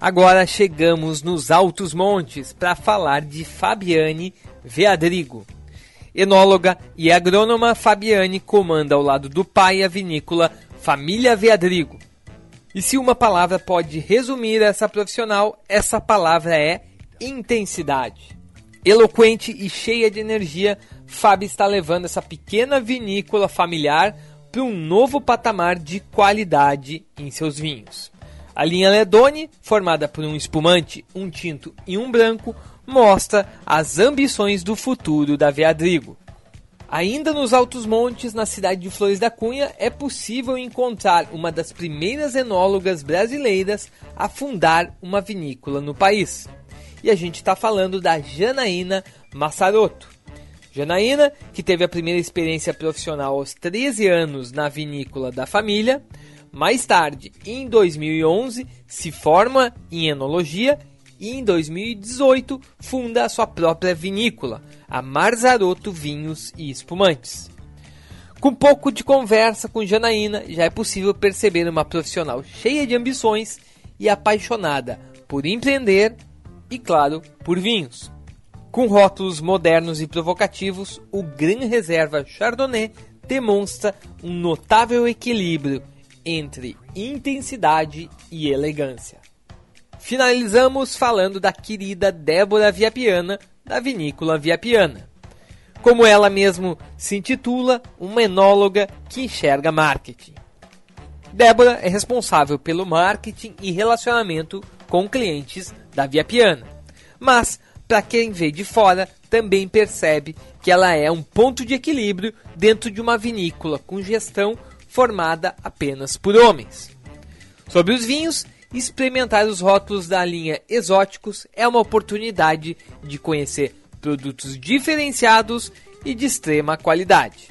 Agora chegamos nos altos montes para falar de Fabiane Veadrigo. Enóloga e agrônoma Fabiane comanda ao lado do pai a vinícola Família Veadrigo. E se uma palavra pode resumir essa profissional, essa palavra é intensidade. Eloquente e cheia de energia, Fábio está levando essa pequena vinícola familiar para um novo patamar de qualidade em seus vinhos. A linha Ledone, formada por um espumante, um tinto e um branco, mostra as ambições do futuro da Veadrigo. Ainda nos Altos Montes, na cidade de Flores da Cunha, é possível encontrar uma das primeiras enólogas brasileiras a fundar uma vinícola no país. E a gente está falando da Janaína Massaroto. Janaína, que teve a primeira experiência profissional aos 13 anos na vinícola da família, mais tarde, em 2011, se forma em enologia e em 2018 funda a sua própria vinícola, a Marzaroto Vinhos e Espumantes. Com pouco de conversa com Janaína, já é possível perceber uma profissional cheia de ambições e apaixonada por empreender e, claro, por vinhos. Com rótulos modernos e provocativos, o Gran Reserva Chardonnay demonstra um notável equilíbrio entre intensidade e elegância. Finalizamos falando da querida Débora Viapiana, da vinícola Viapiana. Como ela mesmo se intitula, uma enóloga que enxerga marketing. Débora é responsável pelo marketing e relacionamento com clientes da Viapiana. Mas, para quem vê de fora, também percebe que ela é um ponto de equilíbrio dentro de uma vinícola com gestão formada apenas por homens. Sobre os vinhos, experimentar os rótulos da linha Exóticos é uma oportunidade de conhecer produtos diferenciados e de extrema qualidade.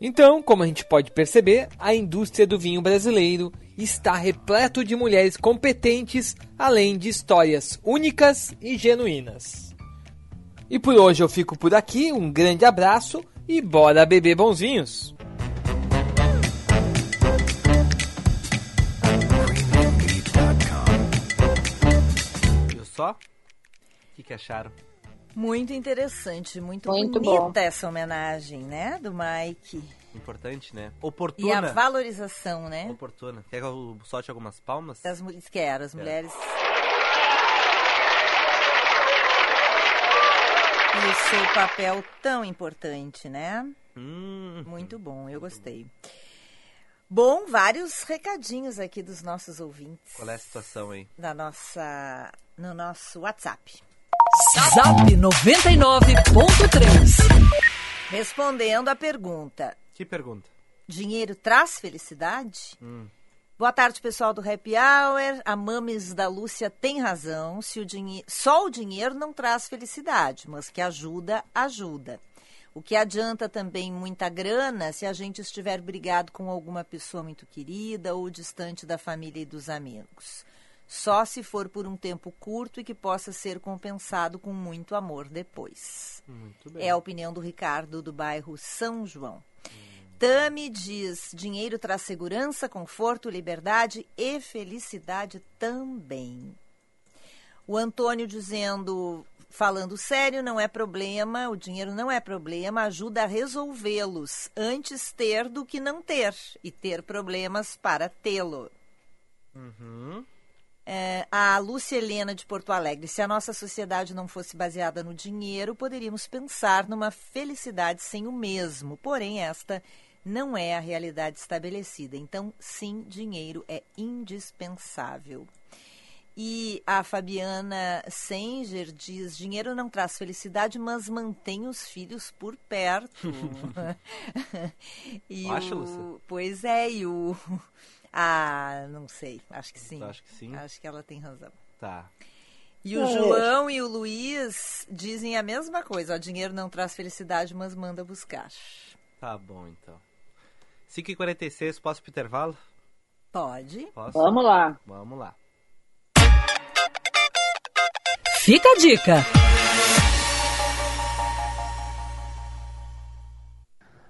Então, como a gente pode perceber, a indústria do vinho brasileiro está repleto de mulheres competentes, além de histórias únicas e genuínas. E por hoje eu fico por aqui, um grande abraço e bora beber bons vinhos! Viu só? O que, que acharam? Muito interessante, muito, Muito bonita bom. essa homenagem, né, do Mike. Importante, né? E a Oportuna. valorização, né, Oportuna. Quer que eu solte algumas palmas? das mulheres, quero, as mulheres. E o seu papel tão importante, né? Hum, Muito bom, eu gostei. Bom, vários recadinhos aqui dos nossos ouvintes qual é a situação aí? da nossa no nosso WhatsApp. Zap 99.3. Respondendo a pergunta: Que pergunta? dinheiro traz felicidade? Hum. Boa tarde, pessoal do Happy Hour. A Mames da Lúcia tem razão. Se o dinhe... Só o dinheiro não traz felicidade, mas que ajuda, ajuda. O que adianta também muita grana se a gente estiver brigado com alguma pessoa muito querida ou distante da família e dos amigos. Só se for por um tempo curto e que possa ser compensado com muito amor depois. É a opinião do Ricardo do bairro São João. Tami diz: dinheiro traz segurança, conforto, liberdade e felicidade também. O Antônio dizendo, falando sério, não é problema, o dinheiro não é problema, ajuda a resolvê-los. Antes ter do que não ter e ter problemas para tê-lo. Uhum. É, a Lúcia Helena de Porto Alegre. Se a nossa sociedade não fosse baseada no dinheiro, poderíamos pensar numa felicidade sem o mesmo. Porém, esta não é a realidade estabelecida. Então, sim, dinheiro é indispensável. E a Fabiana Senger diz: dinheiro não traz felicidade, mas mantém os filhos por perto. e Acha, o- Lúcia? Pois é, e o. Ah, não sei. Acho que sim. Tu acha que sim? Acho que ela tem razão. Tá. E o É. João e o Luiz dizem a mesma coisa. Ó, dinheiro não traz felicidade, mas manda buscar. Tá bom, então. 5h46, posso pro intervalo? Pode. Posso? Vamos lá. Vamos lá. Fica a dica.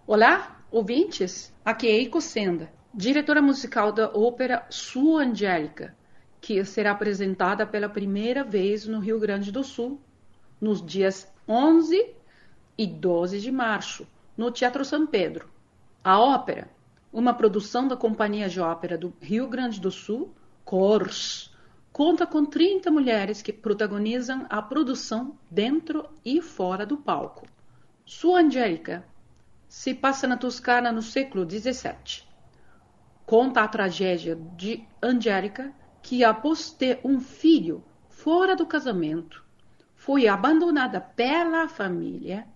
Olá, ouvintes! Aqui é Eiko Senda, diretora musical da ópera Sua Angélica, que será apresentada pela primeira vez no Rio Grande do Sul, nos dias 11 e 12 de março, no Teatro São Pedro. A ópera, uma produção da Companhia de Ópera do Rio Grande do Sul, CORS, conta com 30 mulheres que protagonizam a produção dentro e fora do palco. Sua Angélica se passa na Toscana no século XVII. Conta a tragédia de Angélica, que após ter um filho fora do casamento, foi abandonada pela família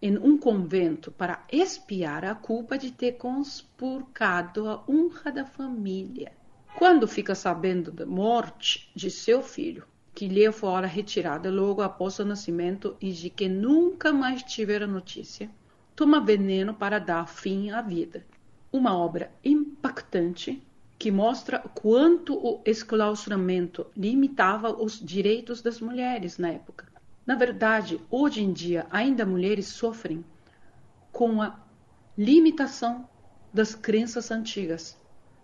em um convento para expiar a culpa de ter conspurcado a honra da família. Quando fica sabendo da morte de seu filho, que lhe fora retirada logo após o nascimento e de que nunca mais tivera notícia, toma veneno para dar fim à vida. Uma obra impactante que mostra quanto o esclaustramento limitava os direitos das mulheres na época. Na verdade, hoje em dia, ainda mulheres sofrem com a limitação das crenças antigas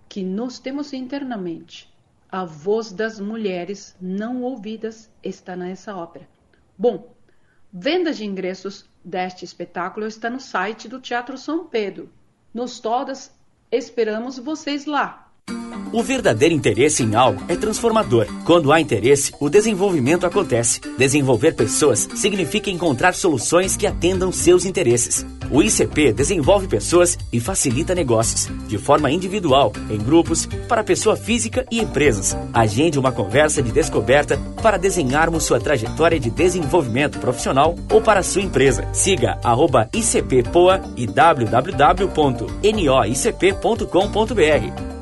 que nós temos internamente. A voz das mulheres não ouvidas está nessa ópera. Bom, venda de ingressos deste espetáculo está no site do Teatro São Pedro. Nós todas esperamos vocês lá. O verdadeiro interesse em algo é transformador. Quando há interesse, o desenvolvimento acontece. Desenvolver pessoas significa encontrar soluções que atendam seus interesses. O ICP desenvolve pessoas e facilita negócios, de forma individual, em grupos, para pessoa física e empresas. Agende uma conversa de descoberta para desenharmos sua trajetória de desenvolvimento profissional ou para sua empresa. Siga ICPPoa e www.noicp.com.br.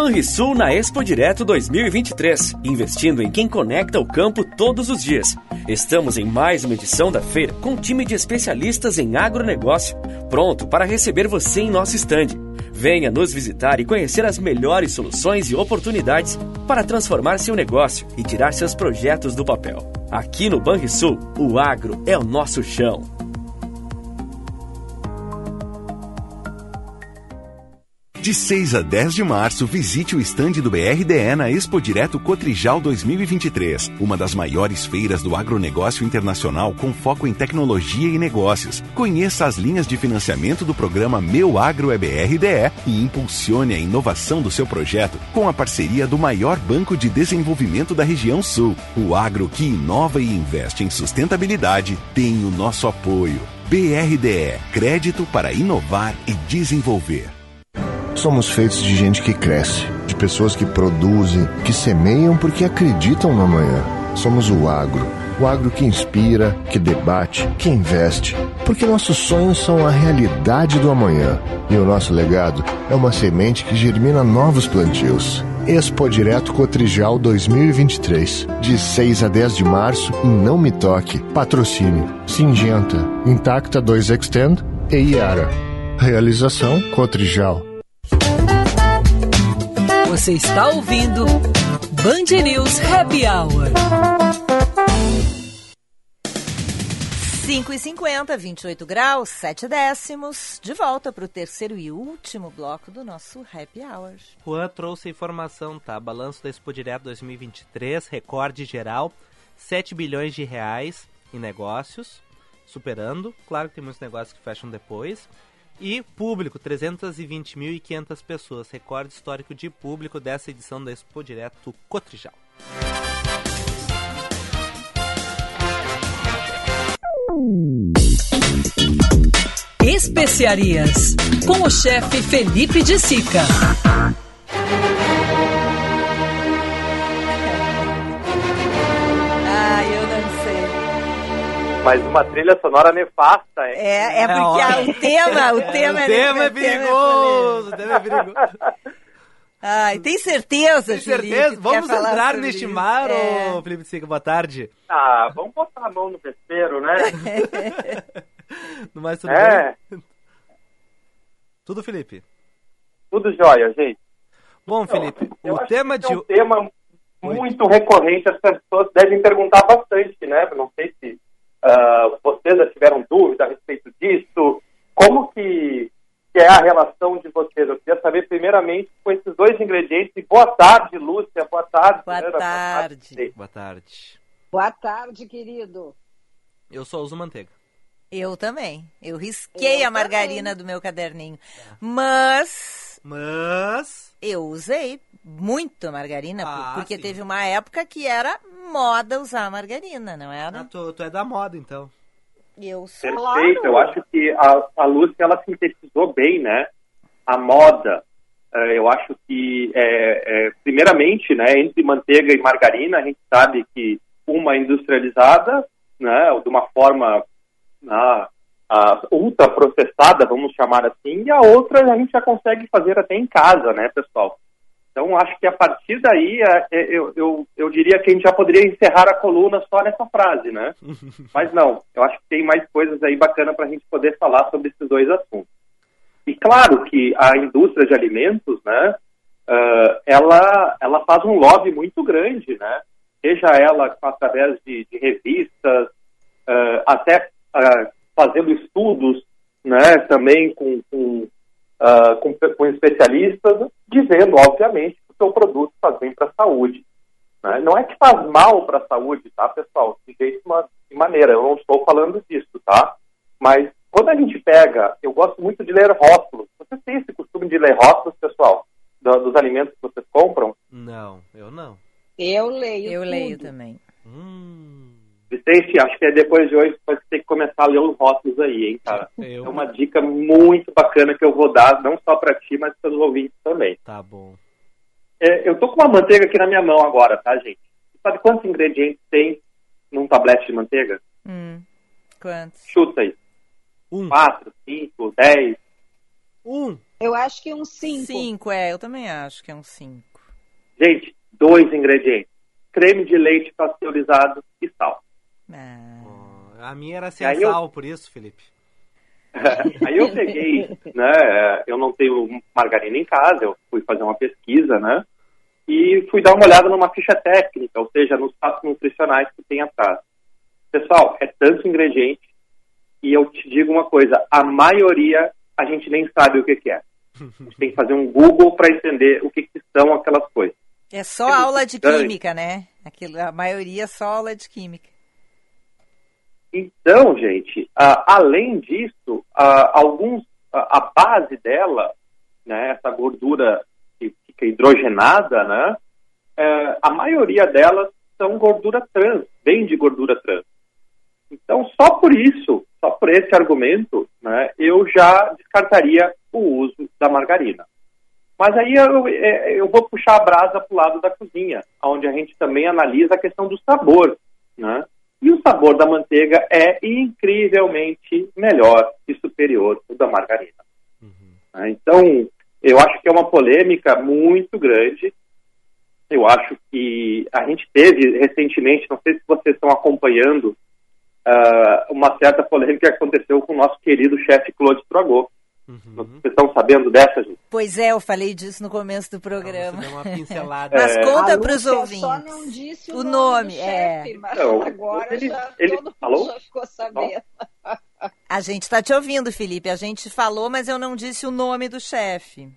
Banrisul na Expo Direto 2023, investindo em quem conecta o campo todos os dias. Estamos em mais uma edição da feira com um time de especialistas em agronegócio, pronto para receber você em nosso estande. Venha nos visitar e conhecer as melhores soluções e oportunidades para transformar seu negócio e tirar seus projetos do papel. Aqui no Banrisul, o agro é o nosso chão. De 6 a 10 de março, visite o estande do BRDE na Expo Direto Cotrijal 2023, uma das maiores feiras do agronegócio internacional com foco em tecnologia e negócios. Conheça as linhas de financiamento do programa Meu Agro é BRDE e impulsione a inovação do seu projeto com a parceria do maior banco de desenvolvimento da região sul. O agro que inova e investe em sustentabilidade tem o nosso apoio. BRDE Crédito para inovar e desenvolver. Somos feitos de gente que cresce, de pessoas que produzem, que semeiam porque acreditam no amanhã. Somos o agro. O agro que inspira, que debate, que investe. Porque nossos sonhos são a realidade do amanhã. E o nosso legado é uma semente que germina novos plantios. Expo Direto Cotrijal 2023. De 6 a 10 de março em Não Me Toque. Patrocínio. Singenta. Intacta 2 Extend e Iara. Realização Cotrijal. Você está ouvindo Band News Happy Hour. 5 e 50, 28 graus, 7 décimos. De volta para o terceiro e último bloco do nosso Happy Hour. Juan trouxe a informação, tá? Balanço da Expo Direto 2023, recorde geral, 7 bilhões de reais em negócios, superando. Claro que tem muitos negócios que fecham depois. E público, 320.500 pessoas. Recorde histórico de público dessa edição da Expo Direto Cotrijal. Especiarias, com o chefe Felipe de Sica. Mas uma trilha sonora nefasta, hein? É, é porque ah, o tema, o tema o é tema é perigoso, o tema é perigoso. Ai, tem certeza, Tem Felipe, certeza? que Vamos entrar neste isso? mar, É. ô Felipe Sica, boa tarde. Ah, vamos botar a mão no vespeiro, né? No mais tudo É. bem? Tudo, Felipe? Tudo jóia, gente. Bom, Felipe, Eu o acho tema que de é um tema muito recorrente, as pessoas devem perguntar bastante, né? Não sei se ah, vocês já tiveram dúvida a respeito disso. Como que, que é a relação de vocês? Eu queria saber primeiramente com esses dois ingredientes. E boa tarde, Lúcia. Boa tarde. Boa Fernanda. tarde. Boa tarde. Boa tarde, querido. Eu só uso manteiga. Eu também. Eu risquei Eu a margarina do meu caderninho. Mas. Mas. Eu usei muito margarina, Ah, porque sim. teve uma época que era moda usar margarina, não era? Ah, tu, tu é da moda, então. Eu sou. Perfeito, eu acho que a, a Lúcia ela sintetizou bem, né? A moda. Eh, eu acho que, é, é, primeiramente, né, entre manteiga e margarina, a gente sabe que uma é industrializada, né, de uma forma ah, ultra processada, vamos chamar assim, e a outra a gente já consegue fazer até em casa, né, pessoal? Então, acho que a partir daí, é, é, eu, eu, eu diria que a gente já poderia encerrar a coluna só nessa frase, né? Mas não, eu acho que tem mais coisas aí bacana para a gente poder falar sobre esses dois assuntos. E claro que a indústria de alimentos, né, ah, ela, ela faz um lobby muito grande, né? Seja ela através de, de revistas, ah, até ah, fazendo estudos, né, também com, com, ah, com, com especialistas, dizendo, obviamente, que o seu produto faz bem para a saúde. né? Não é que faz mal para a saúde, tá, pessoal? De jeito de maneira, eu não estou falando disso, tá? Mas quando a gente pega, eu gosto muito de ler rótulos. Vocês têm esse costume de ler rótulos, pessoal, do- dos alimentos que vocês compram? Não, eu não. Eu leio Eu tudo. leio também. Vicente, acho que é depois de hoje você vai ter que começar a ler os rótulos aí, hein, cara? Eu- É uma dica muito bacana que eu vou dar, não só para ti, mas para os ouvintes também. Tá bom. É, eu tô com uma manteiga aqui na minha mão agora, tá, gente? Sabe quantos ingredientes tem num tablete de manteiga? Hum. Quantos? Chuta aí. Um. Quatro, cinco, dez. Um. Eu acho que uns cinco. Cinco, é, eu também acho que é um cinco. Gente, dois ingredientes. Creme de leite pasteurizado e sal. A minha era Aí eu- por isso, Felipe. Aí eu peguei, né? Eu não tenho margarina em casa, eu fui fazer uma pesquisa, né? E fui dar uma olhada numa ficha técnica, ou seja, nos passos nutricionais que tem atrás. Pessoal, é tanto ingrediente e eu te digo uma coisa: a maioria a gente nem sabe o que, que é. A gente tem que fazer um Google para entender o que, que são aquelas coisas. É só É aula de química, né? Aquilo, a maioria é só aula de química. Então, gente, ah, além disso, ah, alguns a, a base dela, né, essa gordura que fica hidrogenada, né, eh, a maioria delas são gordura trans, vem de gordura trans. Então, só por isso, só por esse argumento, né, eu já descartaria o uso da margarina. Mas aí eu, eh, eu vou puxar a brasa para o lado da cozinha, onde a gente também analisa a questão do sabor, né? E o sabor da manteiga é incrivelmente melhor e superior ao da margarina. Né? Então, eu acho que é uma polêmica muito grande. Eu acho que a gente teve recentemente, não sei se vocês estão acompanhando, ah, uma certa polêmica que aconteceu com o nosso querido chefe Claude Trogot. Vocês estão sabendo dessa, gente? Pois é, eu falei disso no começo do programa. uma pincelada. Mas É. conta A para os ouvintes. só não disse o, o nome, nome, do é. chefe, mas Não, agora ele- já ele todo mundo falou? já ficou sabendo. A gente está te ouvindo, Felipe. A gente falou, mas eu não disse o nome do chefe.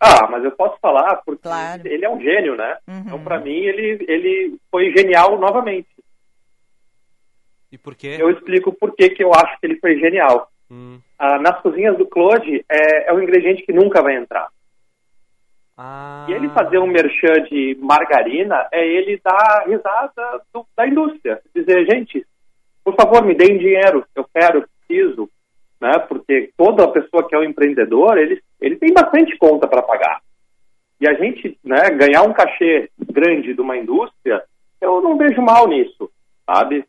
Ah, mas eu posso falar porque Claro. ele é um gênio, né? Uhum. Então, para mim, ele, ele foi genial novamente. E por quê? Eu explico por que que eu acho que ele foi genial. Hum. Ah, nas cozinhas do Claude, é, é um ingrediente que nunca vai entrar. Ah. E ele fazer um merchan de margarina é ele dar risada do- da indústria. Dizer, gente, por favor, me deem dinheiro, eu quero, preciso. Né? Porque toda pessoa que é um empreendedor, ele, ele tem bastante conta para pagar. E a gente né, ganhar um cachê grande de uma indústria, eu não vejo mal nisso, sabe?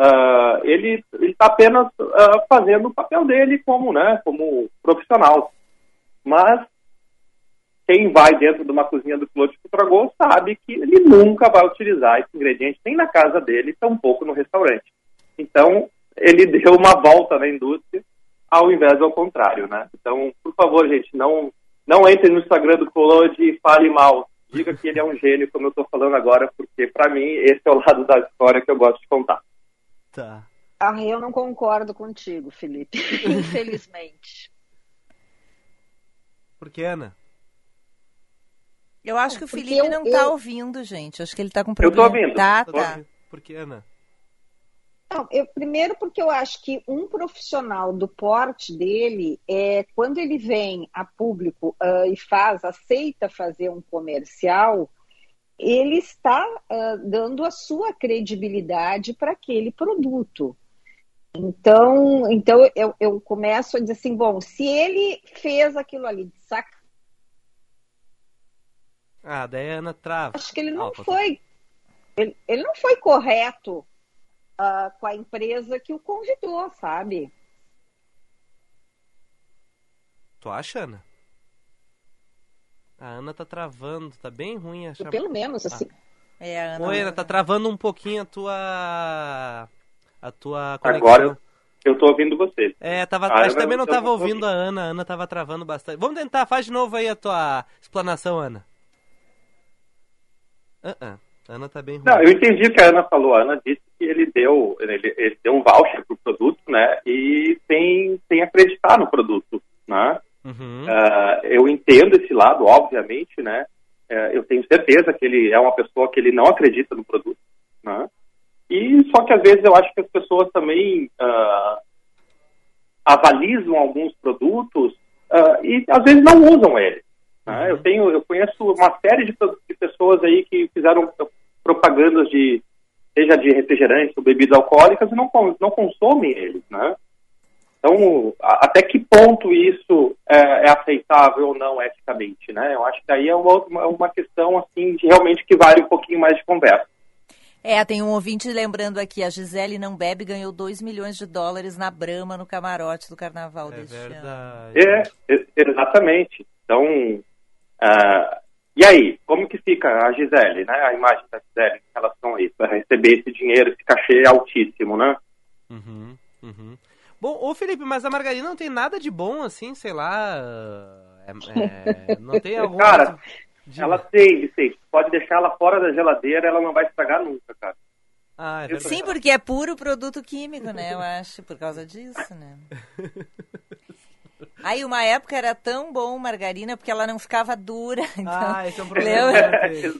Ah, ele está apenas ah, fazendo o papel dele como, né, como profissional. Mas quem vai dentro de uma cozinha do Claude Cutragol sabe que ele nunca vai utilizar esse ingrediente nem na casa dele, tampouco no restaurante. Então, ele deu uma volta na indústria ao invés do contrário, né? Então, por favor, gente, não não entre no Instagram do Claude e fale mal. Diga que ele é um gênio, como eu estou falando agora, porque para mim esse é o lado da história que eu gosto de contar. Tá. Ah, eu não concordo contigo, Felipe. Infelizmente. Por que, Ana? Eu acho que o Porque Felipe eu- não está eu- ouvindo, gente. Acho que ele está com Eu tô problema. ouvindo. Tá, Tô tá. ouvindo. Por que, Ana? Não, eu, primeiro porque eu acho que um profissional do porte dele, é, quando ele vem a público uh, e faz, aceita fazer um comercial, ele está uh, dando a sua credibilidade para aquele produto. Então, então eu, eu começo a dizer assim, bom, se ele fez aquilo ali de sac... Ah, daí a Ana trava. Acho que ele não Ah, foi. Ele, ele não foi correto ah, com a empresa que o convidou, sabe? Tu acha, Ana? A Ana tá travando, tá bem ruim a chama- Pelo menos, assim. É, a Ana. Oi, Ana, tá travando um pouquinho a tua. a tua conexão. Agora eu, eu tô ouvindo você. É, tava, acho que eu também não tava ouvindo a Ana, a Ana tava travando bastante. Vamos tentar, faz de novo aí a tua explanação, Ana. Ah, ah, a Ana tá bem ruim. Não, eu entendi o que a Ana falou. A Ana disse que ele deu, ele, ele deu um voucher pro produto, né? E sem, sem acreditar no produto, né? Uhum. Ah, eu entendo esse lado, obviamente, né? Eh, eu tenho certeza que ele é uma pessoa que ele não acredita no produto, né? E só que às vezes eu acho que as pessoas também ah, avalizam alguns produtos ah, e às vezes não usam ele. né? Eu tenho, eu conheço uma série de, de pessoas aí que fizeram propagandas de seja de refrigerantes ou bebidas alcoólicas e não não consomem eles, né? Então, até que ponto isso é, é aceitável ou não eticamente, né? Eu acho que aí é uma, uma, questão, assim, de realmente que vale um pouquinho mais de conversa. É, tem um ouvinte lembrando aqui, a Gisele não bebe ganhou 2 milhões de dólares na Brama no camarote do carnaval deste ano. É, e- exatamente. Então, ah, e aí, como que fica a Gisele, né? A imagem da Gisele em relação a isso, a receber esse dinheiro, esse cachê altíssimo, né? Uhum, uhum. Bom, ô Felipe, mas a margarina não tem nada de bom assim, sei lá. é- é, não tem algum. Cara, ela tem, Vicente. Pode deixar ela fora da geladeira, ela não vai estragar nunca, cara. Ah, é. Sim, porque é puro produto químico, né? Eu acho, por causa disso, né? Aí, uma época era tão bom margarina porque ela não ficava dura. Então, Ah, esse é um problema.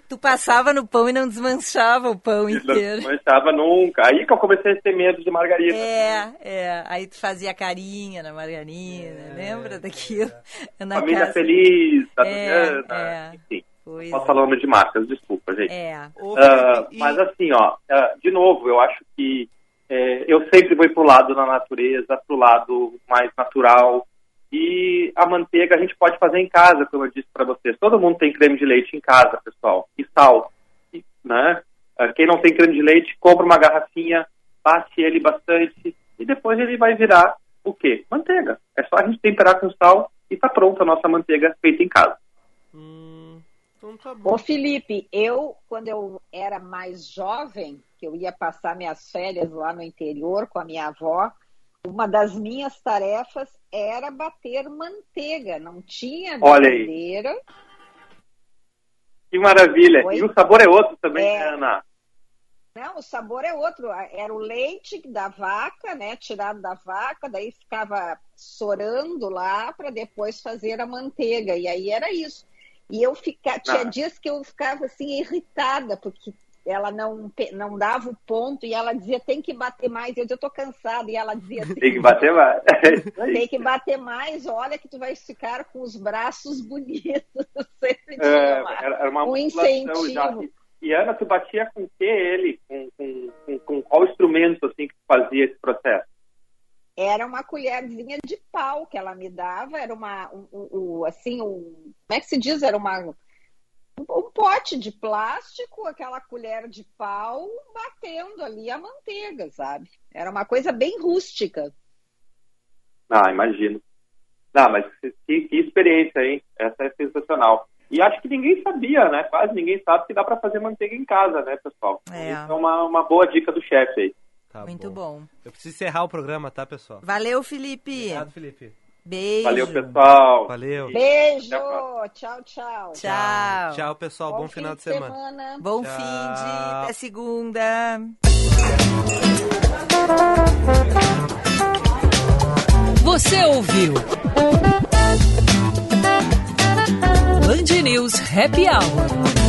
Tu passava no pão e não desmanchava o pão Não inteiro. manchava nunca. Aí que eu comecei a ter medo de margarina. É, é. Aí tu fazia carinha na margarina, lembra daquilo? Na Família casa. Feliz, da É, é. enfim. Pois Só falando de marcas, desculpa, gente. É. Ah, Mas assim, ó, ah, de novo, eu acho que eh, eu sempre vou pro lado da natureza, pro lado mais natural. E a manteiga a gente pode fazer em casa, como eu disse para vocês. Todo mundo tem creme de leite em casa, pessoal. E sal, né? Ah, Quem não tem creme de leite, compra uma garrafinha, passe ele bastante e depois ele vai virar o quê? Manteiga. É só a gente temperar com sal e tá pronta a nossa manteiga feita em casa. Então tá bom. Ô Felipe, eu, quando eu era mais jovem, que eu ia passar minhas férias lá no interior com a minha avó, uma das minhas tarefas era bater manteiga. Não tinha Olha aí. batedeira. Que maravilha. Oi? E o sabor é outro também, É. né, Ana? Não, o sabor é outro. Era o leite da vaca, né? Tirado da vaca, daí ficava sorando lá para depois fazer a manteiga. E aí era isso. E eu ficava, tinha Ah. dias que eu ficava assim irritada, porque ela não, não dava o ponto e ela dizia tem que bater mais. Eu dizia, eu tô cansada. E ela dizia assim, Tem que bater mais. Tem que bater mais, olha que tu vai ficar com os braços bonitos. Sempre tinha É, uma- era, uma um musculação já. incentivo. E- Ana, tu batia com o que ele? Com, com, com, com qual instrumento assim que tu fazia esse processo? Era uma colherzinha de pau que ela me dava, era uma, um, um- um- assim, um, como é que se diz? Era uma, um, pote de plástico, aquela colher de pau, batendo ali a manteiga, sabe? Era uma coisa bem rústica. Ah, imagino. Não, mas que, que experiência, hein? Essa é sensacional. E acho que ninguém sabia, né? Quase ninguém sabe que dá para fazer manteiga em casa, né, pessoal? É. Isso é uma, uma boa dica do chefe aí. Tá Muito bom. Eu preciso encerrar o programa, tá, pessoal? Valeu, Felipe. Obrigado, Felipe. Beijo. Valeu, pessoal. Valeu. Beijo! Tchau, tchau. Tchau. Tchau, pessoal. Bom, final de semana. Bom Tchau. fim de. Até segunda. Você ouviu? Band News Happy Hour.